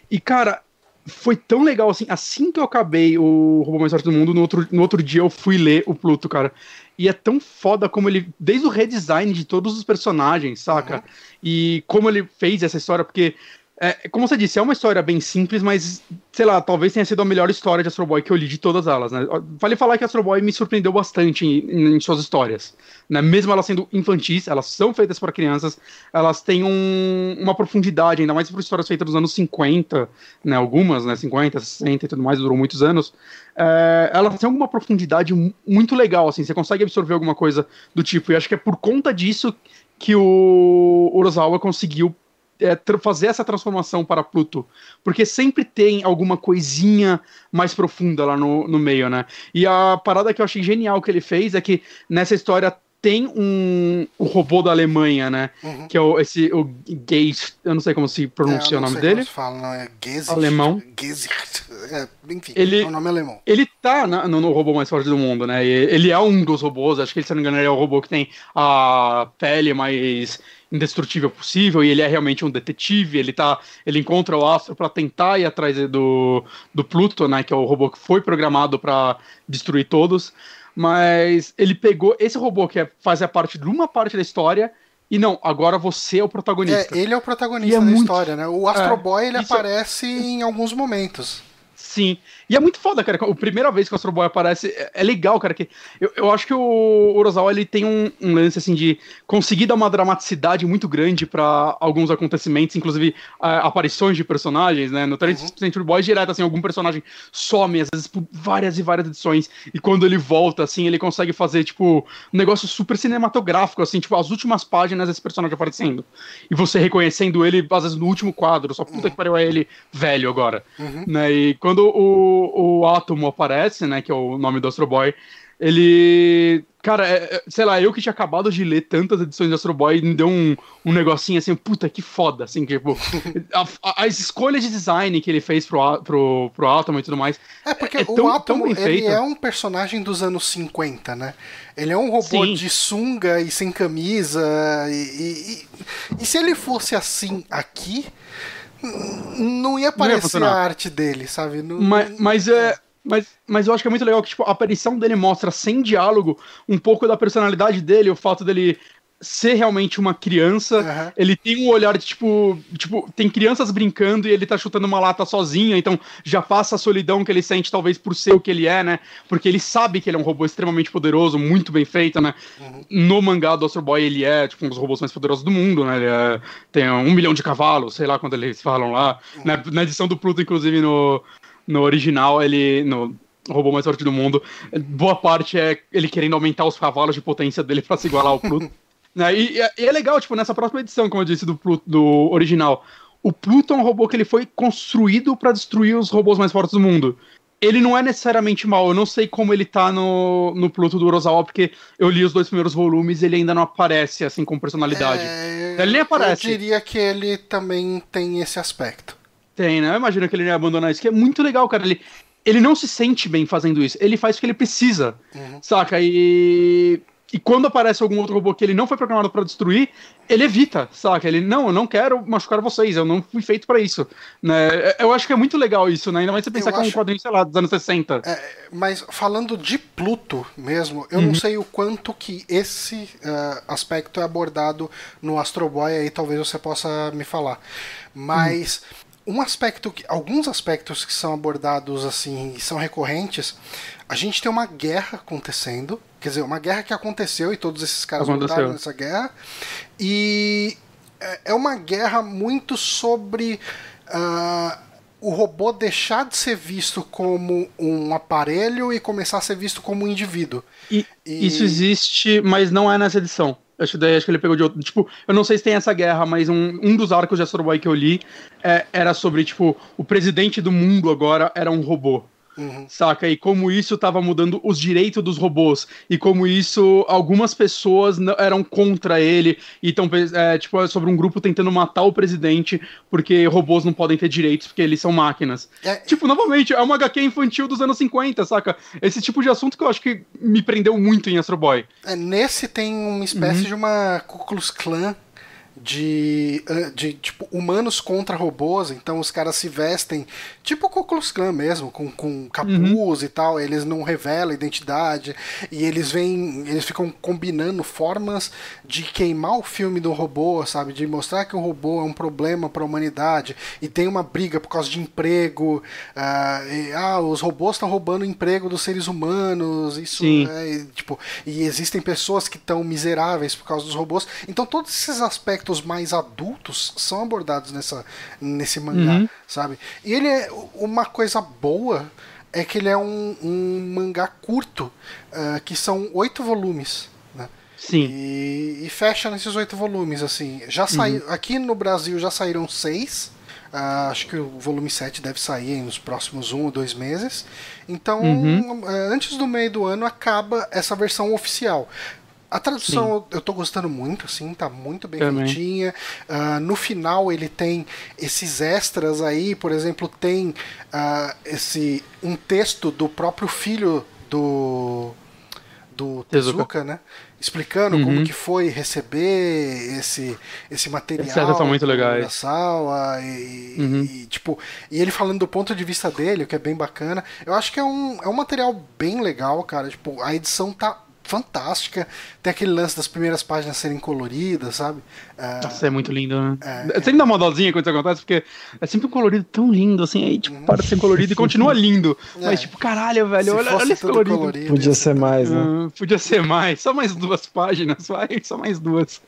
E cara, foi tão legal assim, assim que eu acabei o Robô Mais Forte do Mundo, no outro, no outro dia eu fui ler o Pluto, cara. E é tão foda como ele, desde o redesign de todos os personagens, saca? Uhum. E como ele fez essa história, porque é, como você disse, é uma história bem simples, mas, sei lá, talvez tenha sido a melhor história de Astro Boy que eu li de todas elas, né? Vale falar que Astro Boy me surpreendeu bastante em, em suas histórias, né? Mesmo elas sendo infantis, elas são feitas para crianças, elas têm um, uma profundidade, ainda mais por histórias feitas nos anos 50, né? Algumas, né? 50, 60 e tudo mais, durou muitos anos. É, elas têm alguma profundidade muito legal, assim, você consegue absorver alguma coisa do tipo, e acho que é por conta disso que o Urasawa conseguiu é, fazer essa transformação para Pluto, porque sempre tem alguma coisinha mais profunda lá no, no meio, né? E a parada que eu achei genial que ele fez é que nessa história tem um o robô da Alemanha, né? Uhum. Que é o, esse o Geist, eu não sei como se pronuncia é, o nome dele. Fala, não é Gesicht, alemão. Gesicht, é, enfim, ele, é o nome alemão. Ele tá na, no, no, robô mais forte do mundo, né? Ele é um dos robôs, acho que se não me engano ele é o robô que tem a pele mais indestrutível possível e ele é realmente um detetive, ele tá, ele encontra o Astro para tentar ir atrás do, do Pluto, né, que é o robô que foi programado para destruir todos, mas ele pegou esse robô que é, fazia parte de uma parte da história e não, agora você é o protagonista. É, ele é o protagonista é da muito... história, né? O Astro é, Boy ele aparece é... em alguns momentos. Sim. E é muito foda, cara. A primeira vez que o Astro Boy aparece é, é legal, cara. Que eu, eu acho que o Orozawa ele tem um, um, lance assim de conseguir dar uma dramaticidade muito grande para alguns acontecimentos, inclusive aparições de personagens, né? No 30 uhum. Boys, direto, assim, algum personagem some, às vezes, por várias e várias edições. E quando ele volta, assim, ele consegue fazer, tipo, um negócio super cinematográfico, assim, tipo, as últimas páginas desse personagem aparecendo. E você reconhecendo ele, às vezes, no último quadro. Só puta uhum. que pariu, é ele velho agora. Uhum. Né? E quando o o, Átomo aparece, né, que é o nome do Astro Boy, ele. Cara, é, é, sei lá, eu que tinha acabado de ler tantas edições de Astro Boy, me deu um, um negocinho assim, puta que foda, assim, tipo. a, a, as escolhas de design que ele fez pro, pro, pro Átomo e tudo mais. É, porque é, o tão, tão ele é um personagem dos anos 50, né? Ele é um robô Sim. de sunga e sem camisa. E, e, e, e se ele fosse assim aqui não ia aparecer não ia a arte dele, sabe? Não, mas, mas é. Mas, mas eu acho que é muito legal que tipo, a aparição dele mostra, sem diálogo, um pouco da personalidade dele, o fato dele ser realmente uma criança. Uhum. Ele tem um olhar de tipo, tipo, tem crianças brincando e ele tá chutando uma lata sozinho, então já passa a solidão que ele sente, talvez por ser o que ele é, né? Porque ele sabe que ele é um robô extremamente poderoso, muito bem feito, né? Uhum. No mangá do Astro Boy, ele é tipo um dos robôs mais poderosos do mundo, né? Ele é, tem um milhão de cavalos, sei lá quando eles falam lá. Uhum. Na, na edição do Pluto, inclusive, no, no original, ele. No, robô mais forte do mundo. Boa parte é ele querendo aumentar os cavalos de potência dele para se igualar ao Pluto. Né? E, e, é legal, tipo, nessa próxima edição, como eu disse, do, Pluto, do original. O Pluto é um robô que ele foi construído para destruir os robôs mais fortes do mundo. Ele não é necessariamente mal, eu não sei como ele tá no, no Pluto do Orozawa, porque eu li os dois primeiros volumes e ele ainda não aparece assim com personalidade. É... Ele nem aparece. Eu diria que ele também tem esse aspecto. Tem, né? Eu imagino que ele ia abandonar isso, que é muito legal, cara. Ele, ele não se sente bem fazendo isso, ele faz o que ele precisa, uhum. saca? E e quando aparece algum outro robô que ele não foi programado para destruir, ele evita, saca? Ele, não, eu não quero machucar vocês, eu não fui feito para isso. Né? É, eu acho que é muito legal isso, né? Ainda mais você pensar eu que acho... é um quadrinho, sei lá, dos anos 60. É, mas falando de Pluto mesmo, eu uhum. não sei o quanto que esse uh, aspecto é abordado no Astro Boy, aí talvez você possa me falar. Mas. Uhum um aspecto que alguns aspectos que são abordados assim e são recorrentes a gente tem uma guerra acontecendo quer dizer uma guerra que aconteceu e todos esses caras aconteceu. lutaram nessa guerra e é, é uma guerra muito sobre uh, o robô deixar de ser visto como um aparelho e começar a ser visto como um indivíduo. E, e... Isso existe, mas não é nessa edição. Acho, daí, acho que ele pegou de outro. Tipo, eu não sei se tem essa guerra, mas um, um dos arcos de Astro Boy que eu li é, era sobre, tipo, o presidente do mundo agora era um robô. Uhum. Saca? E como isso estava mudando os direitos dos robôs. E como isso, algumas pessoas eram contra ele. E então, é, tipo, é sobre um grupo tentando matar o presidente porque robôs não podem ter direitos porque eles são máquinas. É... Tipo, novamente, é uma HQ infantil dos anos 50, saca? Esse tipo de assunto que eu acho que me prendeu muito em Astro Boy. É, nesse tem uma espécie uhum. de uma Ku Klux Klan de, de tipo humanos contra robôs, então os caras se vestem tipo o Ku Klux Klan mesmo, com, com capuz uhum. e tal, eles não revelam identidade e eles vêm, eles ficam combinando formas de queimar o filme do robô, sabe, de mostrar que o robô é um problema para a humanidade e tem uma briga por causa de emprego, uh, e, ah, os robôs estão roubando o emprego dos seres humanos, isso é, e, tipo, e existem pessoas que estão miseráveis por causa dos robôs, então todos esses aspectos aspectos mais adultos são abordados nessa, nesse mangá, uhum. sabe? E ele é uma coisa boa é que ele é um, um mangá curto, uh, que são oito volumes. Né? Sim. E, e, fecha nesses oito volumes, assim. Já saiu. Uhum. Aqui no Brasil já saíram seis. Uh, acho que o volume 7 deve sair nos próximos um ou dois meses. Então, uhum. uh, antes do meio do ano acaba essa versão oficial. A tradução Sim. eu tô gostando muito, assim, tá muito bem Também. feitinha. Uh, no final ele tem esses extras aí, por exemplo, tem uh, esse um texto do próprio filho do do Tezuka, Tezuka né? Explicando uhum. como que foi receber esse esse material são muito legais. da sala e, uhum. e, tipo e ele falando do ponto de vista dele, o que é bem bacana. Eu acho que é um, é um material bem legal, cara. Tipo, a edição tá fantástica. Tem aquele lance das primeiras páginas serem coloridas, sabe? É... Nossa, é muito lindo, né? É, é... Sempre dá uma dozinha quando isso acontece, porque é sempre um colorido tão lindo, assim, aí, tipo, para de ser colorido e continua lindo. É. Mas, tipo, caralho, velho, olha, olha esse colorido. colorido. Podia ser mais, né? Uh, podia ser mais. Só mais duas páginas, vai, só mais duas.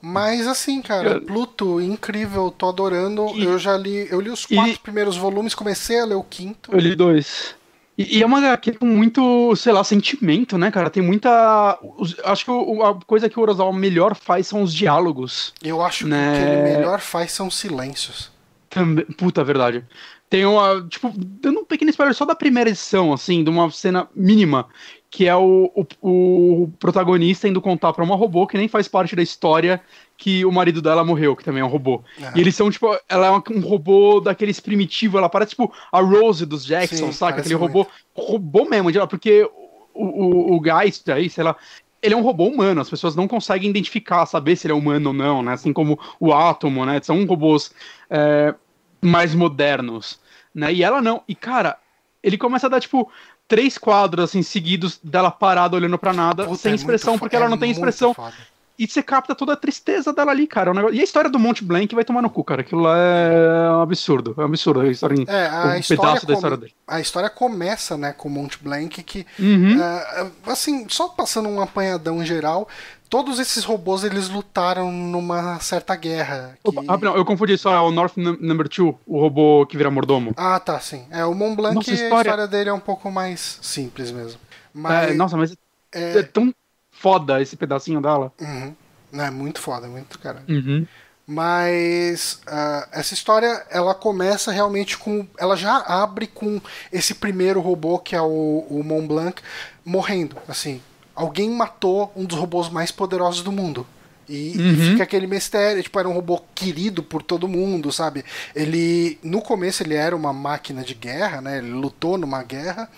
Mas, assim, cara, Pluto, incrível, tô adorando. E... Eu já li, eu li os quatro e... primeiros volumes, comecei a ler o quinto. Eu li dois. E, e, é uma HQ com muito, sei lá, sentimento, né, cara? Tem muita. Acho que a coisa que o Orozawa melhor faz são os diálogos. Eu acho né? que o que ele melhor faz são os silêncios. Também, puta, verdade. Tem uma. Tipo, dando um pequeno spoiler só da primeira edição, assim, de uma cena mínima, que é o, o, o protagonista indo contar pra uma robô que nem faz parte da história que o marido dela morreu, que também é um robô. Uhum. E eles são, tipo, ela é um robô daqueles primitivos, ela parece, tipo, a Rose dos Jackson, Sim, saca? Aquele muito. robô, robô mesmo, porque o, o, o Geist aí, sei lá, ele é um robô humano, as pessoas não conseguem identificar, saber se ele é humano ou não, né? Assim como o Átomo, né? São robôs é, mais modernos, né? E ela não. E, cara, ele começa a dar, tipo, três quadros, assim, seguidos dela parada, olhando para nada, Puta, sem é expressão, porque ela não tem expressão. Foda e você capta toda a tristeza dela ali, cara. É um negócio... E a história do Monte Blank vai tomar no cu, cara. Aquilo lá é um absurdo. É um absurdo a história, é, a um história pedaço da história dele. A história começa, né, com o Monte Blank, que, uhum. uh, assim, só passando um apanhadão geral, todos esses robôs eles lutaram numa certa guerra. Que... Opa, não, eu confundi só, é o North Number 2, o robô que vira mordomo. Ah, tá, sim. É, o Mont Blanc, nossa, a história... a história dele é um pouco mais simples mesmo. Mas... É, nossa, mas é... é tão foda esse pedacinho dela. Uhum. Não, é muito foda, é muito caralho. Uhum. Mas uh, essa história ela começa realmente com. Ela já abre com esse primeiro robô, que é o, o Mont Blanc, morrendo. Assim, alguém matou um dos robôs mais poderosos do mundo. E, uhum. fica aquele mistério, tipo, era um robô querido por todo mundo, sabe? Ele, no começo ele era uma máquina de guerra, né? Ele lutou numa guerra,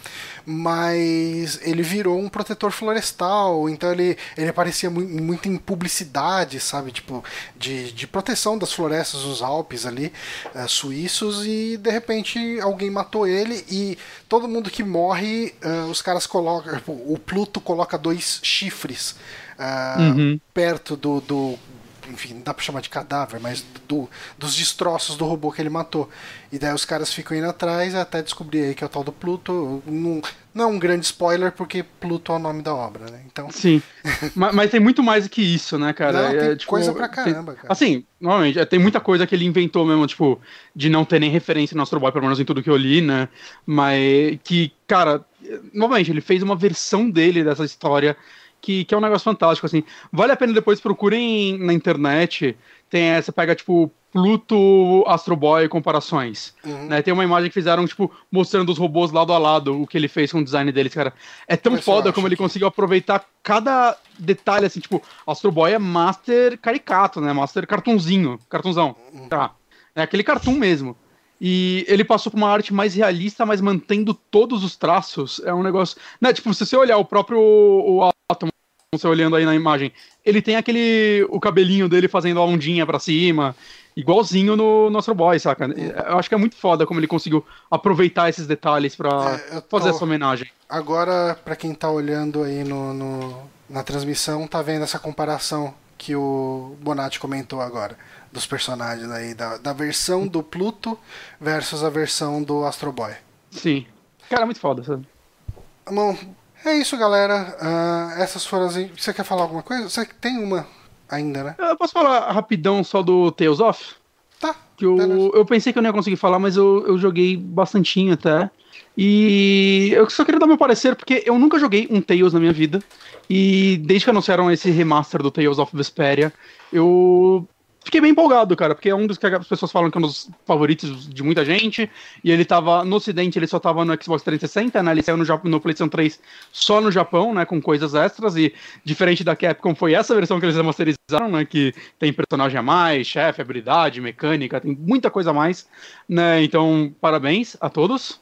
mas ele virou um protetor florestal, então ele, ele aparecia mu muito em publicidade, sabe? Tipo, de, de proteção das florestas dos Alpes ali, uh, suíços, e de repente alguém matou ele e todo mundo que morre, uh, os caras colocam, o Pluto coloca dois chifres uh, uhum. perto do, do, Enfim, não dá pra chamar de cadáver, mas do, dos destroços do robô que ele matou. E daí os caras ficam indo atrás até descobrir aí que é o tal do Pluto. Não, não é um grande spoiler, porque Pluto é o nome da obra, né? Então... Sim. mas, mas, tem muito mais do que isso, né, cara? Não, é, tipo, coisa pra caramba, tem, cara. Assim, normalmente, é, tem muita coisa que ele inventou mesmo, tipo, de não ter nem referência no Astro Boy, pelo menos em tudo que eu li, né? Mas que, cara, novamente, ele fez uma versão dele dessa história que, que é um negócio fantástico, assim. Vale a pena depois procurem na internet. Tem essa, pega, tipo, Pluto Astro Boy comparações. Uhum. Né? Tem uma imagem que fizeram, tipo, mostrando os robôs lado a lado, o que ele fez com o design deles, cara. É tão foda como ele que... conseguiu aproveitar cada detalhe, assim, tipo, Astro Boy é master caricato, né? Master cartunzinho, cartunzão. Uhum. Tá. É aquele cartoon mesmo. E ele passou por uma arte mais realista, mas mantendo todos os traços. É um negócio. Né, tipo, se você olhar o próprio o você olhando aí na imagem, ele tem aquele. o cabelinho dele fazendo a ondinha pra cima. Igualzinho no, no Astro Boy, saca? Eu acho que é muito foda como ele conseguiu aproveitar esses detalhes para é, tô... fazer essa homenagem. Agora, para quem tá olhando aí no, no, na transmissão, tá vendo essa comparação que o Bonatti comentou agora dos personagens aí, da, da versão do Pluto versus a versão do Astro Boy. Sim. Cara, muito foda, sabe? Bom, é isso, galera. Uh, essas foram as. Você quer falar alguma coisa? Você tem uma ainda, né? Eu posso falar rapidão só do Tales of? Tá. Que eu, eu pensei que eu não ia conseguir falar, mas eu, eu joguei bastantinho até. E eu só queria dar meu parecer, porque eu nunca joguei um Tales na minha vida. E desde que anunciaram esse remaster do Tales of Vesperia, eu fiquei bem empolgado, cara, porque é um dos que as pessoas falam que é um dos favoritos de muita gente. E ele tava no Ocidente, ele só tava no Xbox 360, né? Ele saiu no, no PlayStation 3 só no Japão, né? Com coisas extras. E diferente da Capcom, foi essa versão que eles remasterizaram, né? Que tem personagem a mais, chefe, habilidade, mecânica, tem muita coisa a mais, né? Então, parabéns a todos.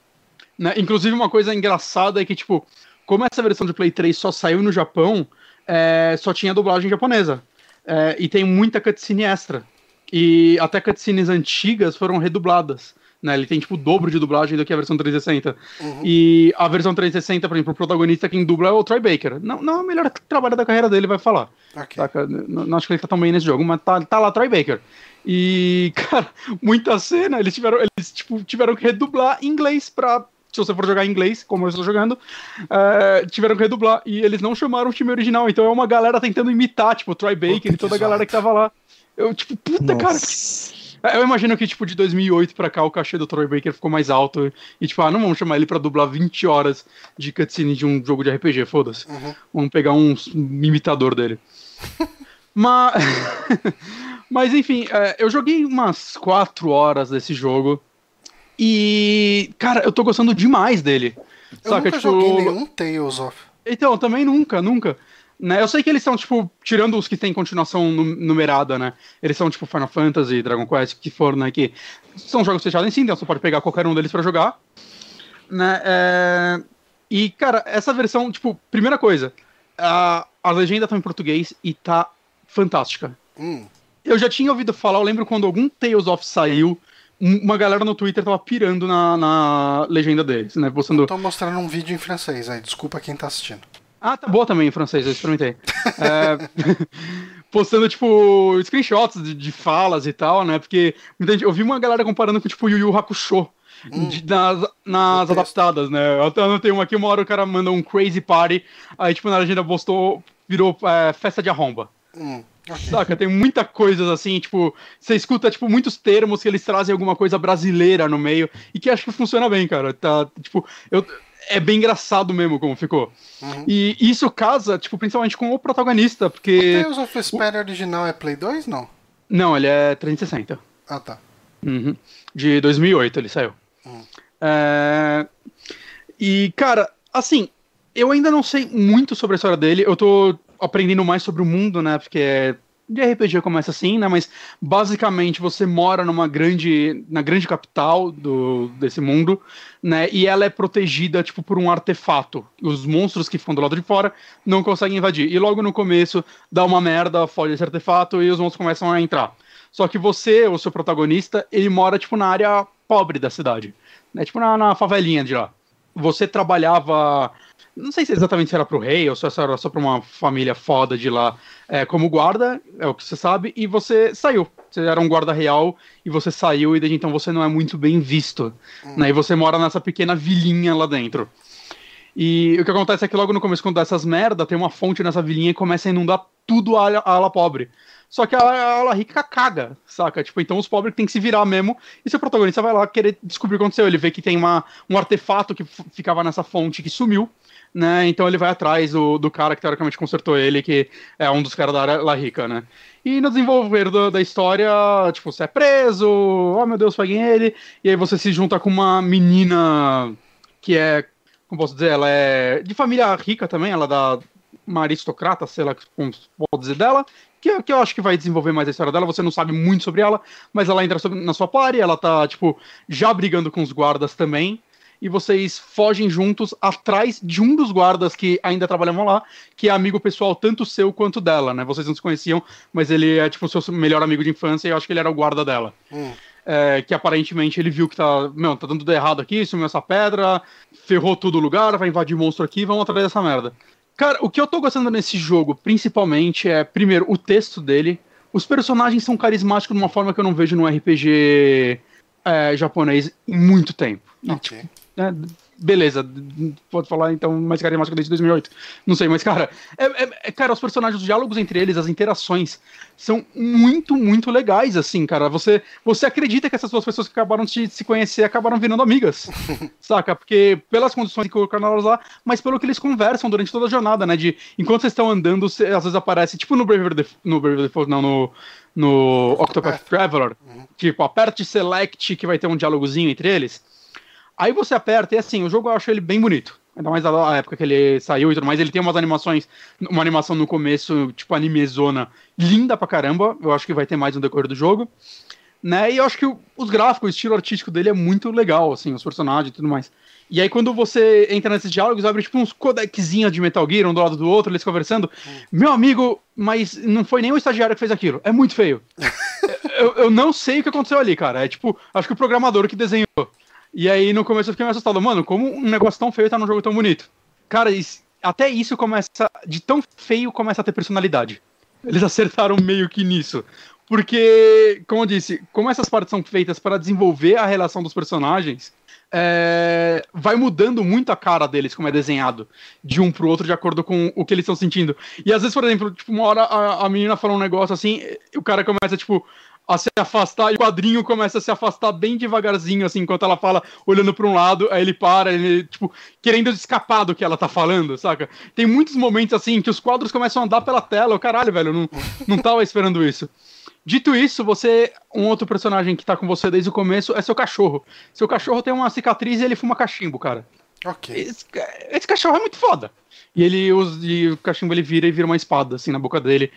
Né? Inclusive, uma coisa engraçada é que, tipo, como essa versão de Play 3 só saiu no Japão, é, só tinha dublagem japonesa. É, e tem muita cutscene extra. E até cutscenes antigas foram redubladas. Né? Ele tem tipo o dobro de dublagem do que a versão 360. Uhum. E a versão 360, por exemplo, o protagonista quem dubla é o Troy Baker. Não, não é o melhor trabalho da carreira dele, vai falar. Okay. Não, não, acho que ele tá tão bem nesse jogo, mas tá, tá lá Troy Baker. E, cara, muita cena, eles tiveram, eles, tipo, tiveram que redublar em inglês pra se você for jogar em inglês, como eu estou jogando, uh, tiveram que redublar. E eles não chamaram o time original. Então é uma galera tentando imitar, tipo, o Troy Baker e toda a galera que tava lá. Eu, tipo, puta, Nossa. cara. Eu imagino que, tipo, de 2008 pra cá, o cachê do Troy Baker ficou mais alto. E, tipo, ah, não vamos chamar ele pra dublar 20 horas de cutscene de um jogo de RPG, foda-se. Uhum. Vamos pegar um, imitador dele. Mas... Mas, enfim, é, eu joguei umas 4 horas desse jogo. E, cara, eu tô gostando demais dele. Eu Saca, nunca tipo... joguei nenhum Tales of. Então, também nunca, nunca. Né? Eu sei que eles são, tipo, tirando os que tem continuação numerada, né? Eles são, tipo, Final Fantasy, Dragon Quest, que for, né? Que são jogos fechados em si, então você pode pegar qualquer um deles para jogar. Né? É... E, cara, essa versão, tipo, primeira coisa, a, a legenda tá em português e tá fantástica. Hum. Eu já tinha ouvido falar, eu lembro quando algum Tales of saiu, uma galera no Twitter tava pirando na, na legenda deles, né? Postando... Eu tô mostrando um vídeo em francês aí, desculpa quem tá assistindo. Ah, tá boa também em francês, eu experimentei. é... postando, tipo, screenshots de, de, falas e tal, né? Porque eu vi uma galera comparando com, tipo, Yu Yu Hakusho. Hum. De, nas, nas adaptadas, né? Eu até anotei uma aqui, uma hora o cara manda um crazy party, aí, tipo, na legenda postou, virou é, festa de arromba. Hum. Saca, tem muita coisa assim, tipo, você escuta, tipo, muitos termos que eles trazem alguma coisa brasileira no meio e que acho que funciona bem, cara. Tá, tipo, eu, é bem engraçado mesmo como ficou. Uhum. E isso casa, tipo, principalmente com o protagonista, porque... O Tales of Vesperia o... original é Play 2, não? Não, ele é 360. Ah, tá. Uhum. De 2008 ele saiu. Uhum. É... E, cara, assim, eu ainda não sei muito sobre a história dele. Eu tô aprendendo mais sobre o mundo, né? Porque é de RPG começa assim, né? Mas basicamente você mora numa grande, na grande capital do, desse mundo, né? E ela é protegida tipo por um artefato. Os monstros que ficam do lado de fora não conseguem invadir. E logo no começo dá uma merda, foge esse artefato e os monstros começam a entrar. Só que você, o seu protagonista, ele mora tipo na área pobre da cidade, né? Tipo na, na favelinha de lá. Você trabalhava não sei se exatamente se era pro rei ou se era só pra uma família foda de lá é, como guarda, é o que você sabe, e você saiu. Você era um guarda real e você saiu, e desde então você não é muito bem visto. Hum. Né, e você mora nessa pequena vilinha lá dentro. E o que acontece é que logo no começo, quando dá essas merda, tem uma fonte nessa vilinha e começa a inundar tudo a, a ala pobre. Só que a, a ala rica caga, saca? Tipo, então os pobres têm que se virar mesmo. E seu protagonista vai lá querer descobrir o que aconteceu. Ele vê que tem uma, um artefato que ficava nessa fonte que sumiu né? Então ele vai atrás do, do cara que teoricamente consertou ele, que é um dos caras da La Rica, né? E no desenvolver do, da história, tipo, você é preso, oh meu Deus, peguem ele, e aí você se junta com uma menina que é, como posso dizer, ela é de família rica também, ela é da uma aristocrata, sei lá como pode dizer dela, que, que eu acho que vai desenvolver mais a história dela, você não sabe muito sobre ela, mas ela entra na sua party, ela tá, tipo, já brigando com os guardas também, e vocês fogem juntos atrás de um dos guardas que ainda trabalhavam lá, que é amigo pessoal tanto seu quanto dela, né? Vocês não se conheciam, mas ele é tipo o seu melhor amigo de infância e eu acho que ele era o guarda dela. Hum. É, que aparentemente ele viu que tá, meu, tá dando tudo errado aqui, sumiu essa pedra, ferrou todo o lugar, vai invadir monstro aqui, vamos atrás dessa merda. Cara, o que eu tô gostando nesse jogo, principalmente, é, primeiro, o texto dele. Os personagens são carismáticos de uma forma que eu não vejo no RPG é, japonês em muito tempo. Okay. Né, beleza, pode falar então mais carismático desde 2008. Não sei, mas cara, é, é, é, cara, os personagens, os diálogos entre eles, as interações são muito, muito legais, assim, cara. Você, você acredita que essas duas pessoas que acabaram de se conhecer acabaram virando amigas, saca? Porque pelas condições que colocaram elas lá, mas pelo que eles conversam durante toda a jornada, né? De enquanto vocês estão andando, às vezes aparece, tipo no Brave the, no Brave the não, no, no Octopath Traveler, uhum. tipo, aperte select que vai ter um diálogozinho entre eles. Aí você aperta e assim, o jogo eu acho ele bem bonito. Ainda mais na época que ele saiu e tudo mais. Ele tem umas animações, uma animação no começo, tipo animezona, linda pra caramba. Eu acho que vai ter mais no decorrer do jogo. Né? E eu acho que os gráficos, o estilo artístico dele é muito legal, assim, os personagens e tudo mais. E aí, quando você entra nesses diálogos, abre tipo uns codeczinhos de Metal Gear, um do lado do outro, eles conversando. Hum. Meu amigo, mas não foi nem o estagiário que fez aquilo. É muito feio. eu, eu não sei o que aconteceu ali, cara. É tipo, acho que o programador que desenhou. E aí no começo eu fiquei meio assustado. Mano, como um negócio tão feio tá num jogo tão bonito? Cara, isso, até isso começa. De tão feio começa a ter personalidade. Eles acertaram meio que nisso. Porque, como eu disse, como essas partes são feitas para desenvolver a relação dos personagens, é, vai mudando muito a cara deles, como é desenhado, de um pro outro, de acordo com o que eles estão sentindo. E às vezes, por exemplo, tipo, uma hora a, a menina fala um negócio assim, o cara começa, tipo, a se afastar e o quadrinho começa a se afastar bem devagarzinho, assim, enquanto ela fala, olhando para um lado, aí ele para, ele, tipo, querendo escapar do que ela tá falando, saca? Tem muitos momentos, assim, que os quadros começam a andar pela tela, o caralho, velho, não, não tava esperando isso. Dito isso, você. Um outro personagem que tá com você desde o começo é seu cachorro. Seu cachorro tem uma cicatriz e ele fuma cachimbo, cara. Ok. Esse, esse cachorro é muito foda. E ele usa, e o cachimbo ele vira e vira uma espada, assim, na boca dele.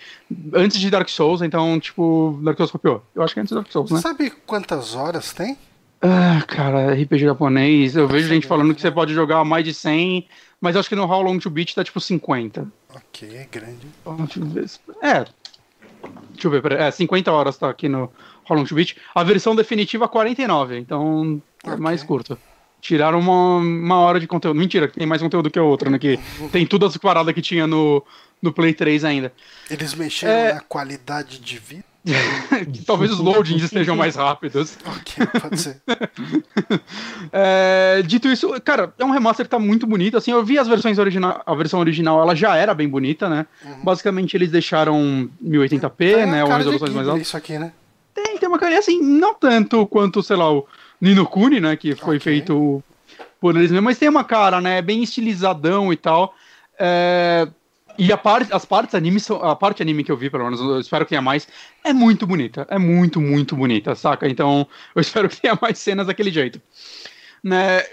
Antes de Dark Souls, então, tipo, Dark Souls copiou. Eu acho que é antes de Dark Souls, né? Sabe quantas horas tem? Ah, cara, RPG japonês. Eu vejo gente falando que você pode jogar mais de 100, mas acho que no How Long to Beat tá tipo 50. Ok, é grande. É. Deixa eu ver, pera, é, 50 horas tá aqui no Hollow Beach. A versão definitiva 49, então é mais curto. Tiraram uma, uma hora de conteúdo. Mentira, tem mais conteúdo que a outra, né? Que tem tudo as paradas que tinha no, no Play 3 ainda. Eles mexeram é... na qualidade de vida? Talvez os loadings estejam mais rápidos. Ok, pode ser. é, dito isso, cara, é um remaster que tá muito bonito. Assim, eu vi as versões original, a versão original, ela já era bem bonita, né? Uhum. Basicamente eles deixaram 1080p, é, né? Ou resoluções mais altas. Isso aqui, né? Tem, tem uma carinha assim, não tanto quanto, sei lá, o Nino Kuni, né? Que foi okay. feito por eles mesmos, mas tem uma cara, né? Bem estilizadão e tal. É, e a parte, as partes anime, a parte anime que eu vi, pelo menos, eu espero que tenha mais, é muito bonita. É muito, muito bonita, saca? Então, eu espero que tenha mais cenas daquele jeito. Né?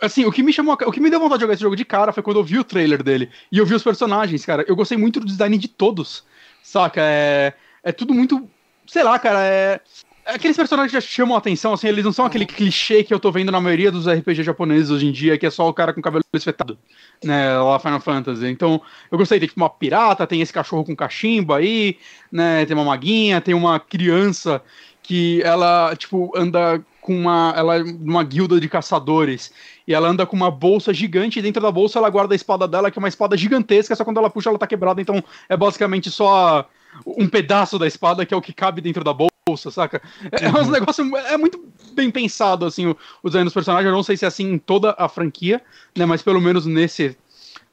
Assim, o que me chamou, o que me deu vontade de jogar esse jogo de cara foi quando eu vi o trailer dele e eu vi os personagens, cara. Eu gostei muito do design de todos, saca? É, é tudo muito, sei lá, cara, é aqueles personagens já chamam a atenção, assim, eles não são aquele clichê que eu tô vendo na maioria dos RPG japoneses hoje em dia, que é só o cara com cabelo esfetado, né, lá Final Fantasy. Então, eu gostei, tem tipo uma pirata, tem esse cachorro com cachimbo aí, né, tem uma maguinha, tem uma criança que ela, tipo, anda com uma, ela é uma guilda de caçadores, e ela anda com uma bolsa gigante, e dentro da bolsa ela guarda a espada dela, que é uma espada gigantesca, só quando ela puxa ela tá quebrada, então é basicamente só um pedaço da espada que é o que cabe dentro da bolsa bolsa, saca? É, é um uhum. negócio. É muito bem pensado, assim, o, o design dos personagens. Eu não sei se é assim em toda a franquia, né? Mas pelo menos nesse.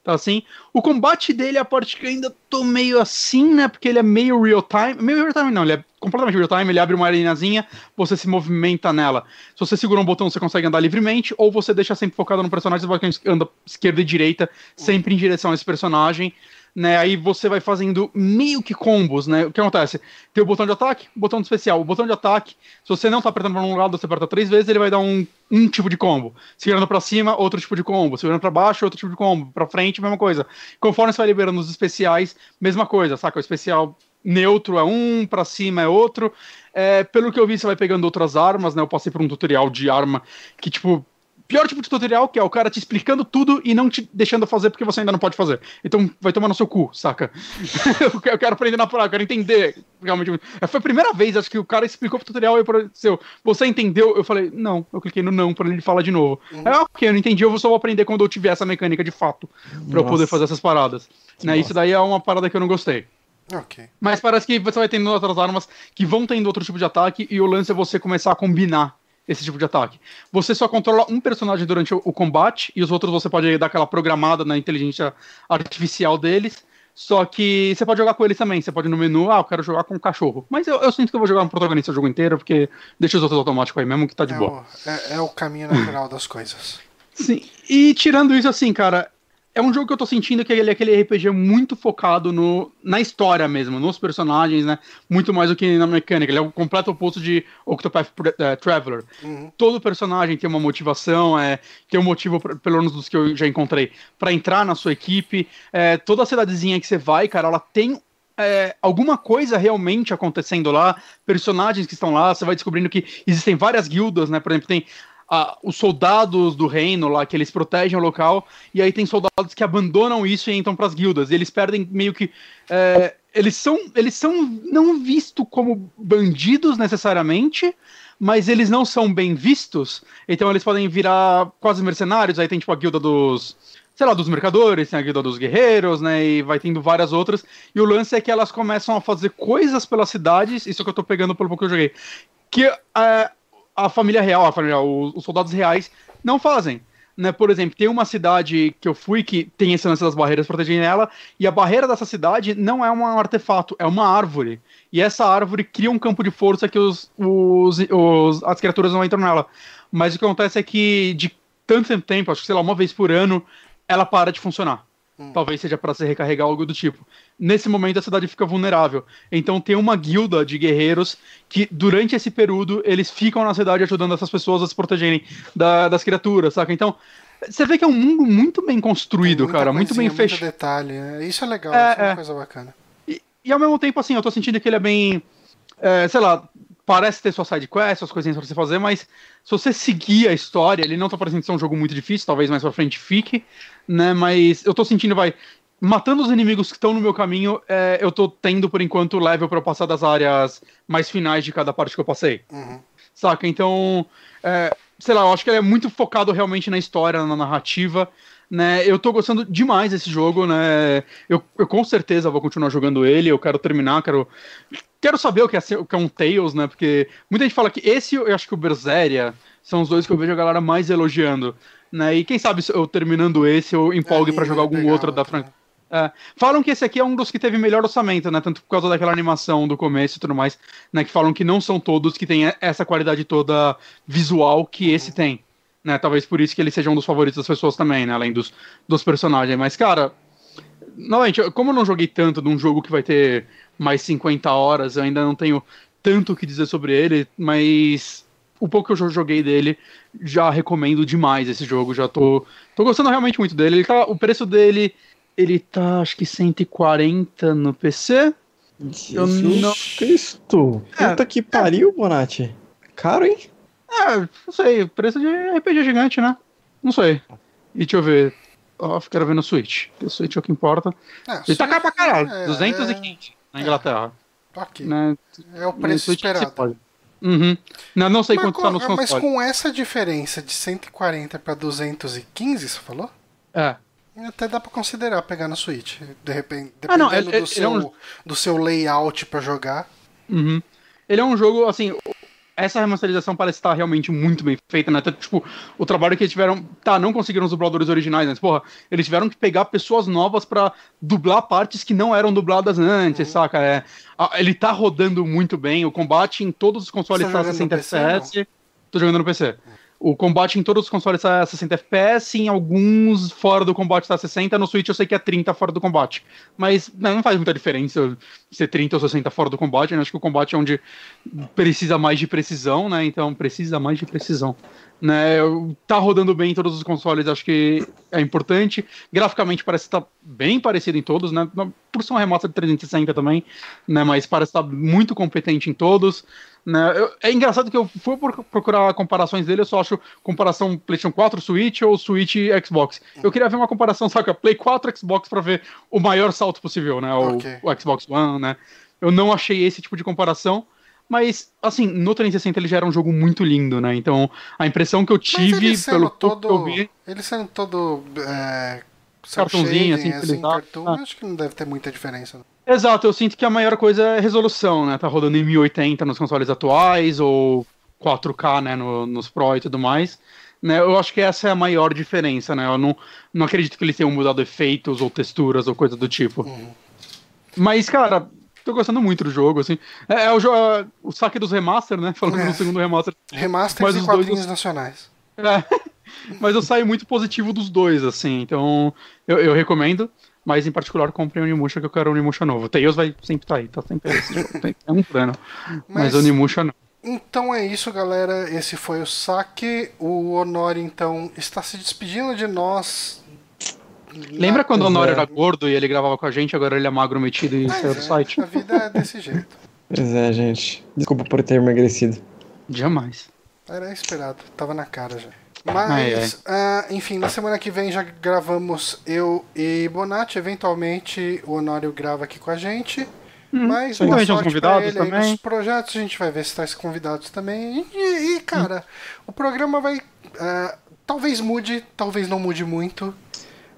Tá assim. O combate dele é a parte que eu ainda tô meio assim, né? Porque ele é meio real time. Meio real time, não, ele é completamente real time. Ele abre uma arenazinha, você se movimenta nela. Se você segura um botão, você consegue andar livremente, ou você deixa sempre focado no personagem, você anda esquerda e direita, sempre em direção a esse personagem né? Aí você vai fazendo meio que combos, né? O que acontece? Tem o botão de ataque, o botão de especial. O botão de ataque, se você não tá apertando para um lado, você aperta três vezes, ele vai dar um, um tipo de combo. Segurando para cima, outro tipo de combo. Segurando para baixo, outro tipo de combo. Para frente, mesma coisa. Conforme você vai liberando os especiais, mesma coisa, saca? O especial neutro é um, para cima é outro. É, pelo que eu vi, você vai pegando outras armas, né? Eu passei por um tutorial de arma que, tipo, pior tipo de tutorial, que é o cara te explicando tudo e não te deixando fazer porque você ainda não pode fazer. Então vai tomar no seu cu, saca? eu quero aprender na prática, eu quero entender. Realmente. Foi a primeira vez, acho que o cara explicou pro tutorial e apareceu. Você entendeu? Eu falei, não. Eu cliquei no não pra ele falar de novo. Uhum. Aí, ok, eu não entendi, eu só vou aprender quando eu tiver essa mecânica de fato. Pra eu poder fazer essas paradas. Né? Isso daí é uma parada que eu não gostei. Ok. Mas parece que você vai tendo outras armas que vão tendo outro tipo de ataque e o lance é você começar a combinar esse tipo de ataque. Você só controla um personagem durante o, o combate e os outros você pode dar aquela programada na inteligência artificial deles. Só que você pode jogar com eles também. Você pode ir no menu, ah, eu quero jogar com um cachorro. Mas eu, eu sinto que eu vou jogar um protagonista o jogo inteiro, porque deixa os outros automáticos aí mesmo, que tá de é boa. O, é, é o caminho natural das coisas. Sim. E tirando isso, assim, cara, é um jogo que eu tô sentindo que ele é aquele RPG muito focado no, na história mesmo, nos personagens, né? Muito mais do que na mecânica. Ele é o completo oposto de Octopath uh, Traveler. Uhum. Todo personagem tem uma motivação, é, tem um motivo, pelo menos dos que eu já encontrei, para entrar na sua equipe. É, toda a cidadezinha que você vai, cara, ela tem é, alguma coisa realmente acontecendo lá, personagens que estão lá, você vai descobrindo que existem várias guildas, né? Por exemplo, tem os soldados do reino lá, que eles protegem o local, e aí tem soldados que abandonam isso e entram para as guildas. Eles perdem meio que. É, eles são, eles são não vistos como bandidos necessariamente, mas eles não são bem vistos, então eles podem virar quase mercenários. Aí tem tipo a guilda dos. Sei lá, dos mercadores, tem a guilda dos guerreiros, né? E vai tendo várias outras. E o lance é que elas começam a fazer coisas pelas cidades, isso que eu tô pegando pelo pouco que eu joguei. Que é, a família real, a família, os, os soldados reais, não fazem. Né, por exemplo, tem uma cidade que eu fui que tem esse lance das barreiras protegendo ela, e a barreira dessa cidade não é um artefato, é uma árvore. E essa árvore cria um campo de força que os, os, os, as criaturas não entram nela. Mas o que acontece é que de tanto tempo, acho que sei lá, uma vez por ano, ela para de funcionar. Hum. Talvez seja para se recarregar algo do tipo. Nesse momento a cidade fica vulnerável. Então tem uma guilda de guerreiros que durante esse período eles ficam na cidade ajudando essas pessoas a se protegerem da, das criaturas, saca? Então você vê que é um mundo muito bem construído, cara, muito bem fechado. Muito detalhe, né? Isso é legal, é, isso é uma é. coisa bacana. E, e, ao mesmo tempo, assim, eu tô sentindo que ele é bem. É, sei lá, parece ter sua side quest, suas coisinhas pra você fazer, mas se você seguir a história, ele não tá parecendo ser um jogo muito difícil, talvez mais pra frente fique, né? Mas eu tô sentindo, vai, matando os inimigos que estão no meu caminho, é, eu tô tendo, por enquanto, level para passar das áreas mais finais de cada parte que eu passei. Uhum. Saca? Então, é, sei lá, eu acho que ele é muito focado realmente na história, na narrativa. Né, eu tô gostando demais desse jogo, né? Eu, eu com certeza vou continuar jogando ele, eu quero terminar, quero quero saber o que é, o que é um Tails, né? Porque muita gente fala que esse, eu acho que o Berseria são os dois que eu vejo a galera mais elogiando, né? E quem sabe eu terminando esse eu empolgue é, para jogar algum pegar, outro da franquia. É. Falam que esse aqui é um dos que teve melhor orçamento, né? Tanto por causa daquela animação do começo e tudo mais, né? Que falam que não são todos que têm essa qualidade toda visual que esse tem. Né? Talvez por isso que ele seja um dos favoritos das pessoas também, né? Além dos, dos personagens. Mas, cara, novamente, como eu não joguei tanto de um jogo que vai ter mais 50 horas, eu ainda não tenho tanto o que dizer sobre ele, mas o pouco que eu joguei dele, já recomendo demais esse jogo, já tô, tô gostando realmente muito dele. Ele tá, o preço dele ele tá, acho que 140 no PC. Jesus eu não... Cristo! É, Puta que pariu, é. Bonatti. Caro, hein? É, não sei. Preço de RPG gigante, né? Não sei. E deixa eu ver. Ó, oh, quero ver no Switch. O Switch é o que importa. É, ele tá caro pra caralho. É, 220 é... na Inglaterra. É, ok. Né? É o preço esperado. Uhum. Não, não sei mas quanto com, tá nos consoles. Mas com essa diferença de 140 pra 215, você falou? É. Até dá pra considerar pegar na Switch. De repente, dependendo ah, não, ele, do, ele seu, é um... do seu layout pra jogar. Uhum. Ele é um jogo, assim, essa remasterização parece estar realmente muito bem feita, né? Tipo, o trabalho que eles tiveram. Tá, não conseguiram os dubladores originais, mas, porra, eles tiveram que pegar pessoas novas para dublar partes que não eram dubladas antes, uhum. saca? É, ele tá rodando muito bem, o combate em todos os consoles tá 60 FPS. Tô jogando no PC. Uhum. O combate em todos os consoles tá 60 FPS, em alguns fora do combate tá 60, no Switch eu sei que é 30 fora do combate. Mas né, não faz muita diferença ser 30 ou 60 fora do combate, né? Acho que o combate é onde precisa mais de precisão, né? Então precisa mais de precisão. Né, tá rodando bem em todos os consoles, acho que é importante. Graficamente parece estar tá bem parecido em todos, né? Por ser uma remaster de 360 também, né? Mas parece estar tá muito competente em todos. Né? Eu, é engraçado que eu fui procurar comparações dele, eu só acho comparação PlayStation 4, Switch ou Switch Xbox. Eu queria ver uma comparação, saca? Play 4, Xbox para ver o maior salto possível, né? O, okay. o Xbox One, né? Eu não achei esse tipo de comparação. Mas, assim, no 360 ele já era um jogo muito lindo, né? Então, a impressão que eu tive pelo todo, que eu vi. Ele sendo todo. É, cartãozinho, assim, assim cartoon, ah. acho que não deve ter muita diferença. Exato, eu sinto que a maior coisa é resolução, né? Tá rodando em 1080 nos consoles atuais, ou 4K, né, no, nos Pro e tudo mais. Né, eu acho que essa é a maior diferença, né? Eu não, não acredito que eles tenham mudado efeitos ou texturas ou coisa do tipo. Uhum. Mas, cara, tô gostando muito do jogo, assim. É, é o, é, o saque dos remaster, né? Falando é. no segundo remaster. Remaster e quadrinhos dois... nacionais. É. Mas eu saio muito positivo dos dois, assim. Então, eu, eu recomendo. Mas em particular, comprei o Onimusha que eu quero o Onimusha novo. Tails vai sempre estar tá aí, tá sempre esse jogo. É um plano. Mas, mas o Onimusha não. Então é isso, galera. Esse foi o saque. O Honor, então, está se despedindo de nós. Lembra quando o Honor era gordo e ele gravava com a gente, agora ele é magro metido e saiu do site? A vida é desse jeito. Pois é, gente. Desculpa por ter emagrecido. Jamais. Era esperado, tava na cara já. Mas, uh, enfim, na semana que vem já gravamos eu e Bonatti. Eventualmente o Honório grava aqui com a gente. Hum, mas boa sorte convidados ele também. nos projetos. A gente vai ver se traz convidados também. E, e cara, hum. o programa vai. Uh, talvez mude, talvez não mude muito.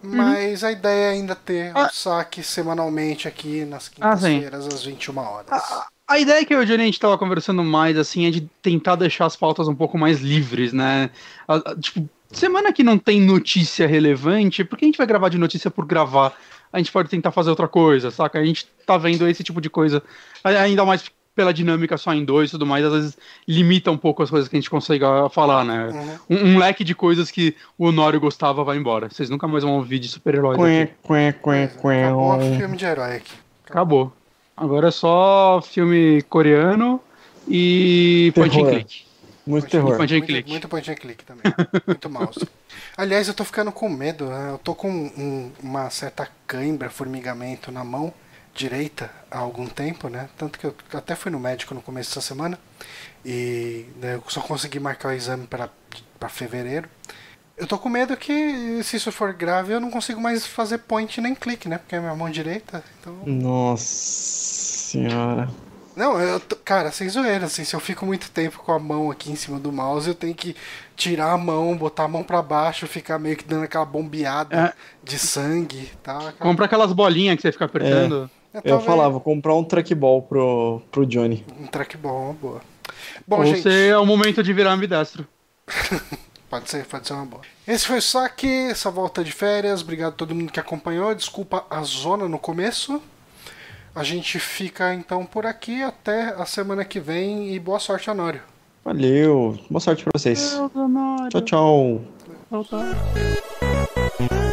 Uhum. Mas a ideia é ainda ter ah. um saque semanalmente aqui nas ah, quintas-feiras, ah, às 21 horas. Ah, a ideia que eu e o Johnny a gente tava conversando mais, assim, é de tentar deixar as pautas um pouco mais livres, né? A, a, tipo, semana que não tem notícia relevante, por que a gente vai gravar de notícia por gravar? A gente pode tentar fazer outra coisa, saca? A gente tá vendo esse tipo de coisa, ainda mais pela dinâmica só em dois e tudo mais, às vezes limita um pouco as coisas que a gente consegue falar, né? Uhum. Um, um, leque de coisas que o Honório gostava vai embora. Vocês nunca mais vão ouvir de super-heróis. Acabou o filme de herói aqui. Acabou. Agora é só filme coreano e terror. point and click. Muito point, terror. Point and click. Muito, muito point and click também. muito mouse. Aliás, eu tô ficando com medo. Né? Eu tô com um, uma certa cãibra, formigamento na mão direita há algum tempo, né? Tanto que eu até fui no médico no começo dessa semana e né, eu só consegui marcar o exame para fevereiro. Eu tô com medo que, se isso for grave, eu não consigo mais fazer point nem clique, né? Porque é minha mão direita. Então... Nossa senhora. Não, eu tô, cara, sem zoeira, assim, se eu fico muito tempo com a mão aqui em cima do mouse, eu tenho que tirar a mão, botar a mão para baixo, ficar meio que dando aquela bombeada é. de sangue, tá? Aquela... Compra aquelas bolinhas que você fica apertando. É. Eu, eu falava, vou comprar um trackball pro, pro Johnny. Um trackball, uma boa. Bom, Ou gente... Você é o momento de virar ambidestro. pode ser, pode ser uma boa. Esse foi o saque, essa volta de férias. Obrigado a todo mundo que acompanhou. Desculpa a zona no começo. A gente fica então por aqui até a semana que vem e boa sorte, Honório. Valeu, boa sorte pra vocês. Tchau, tchau. tchau. tchau.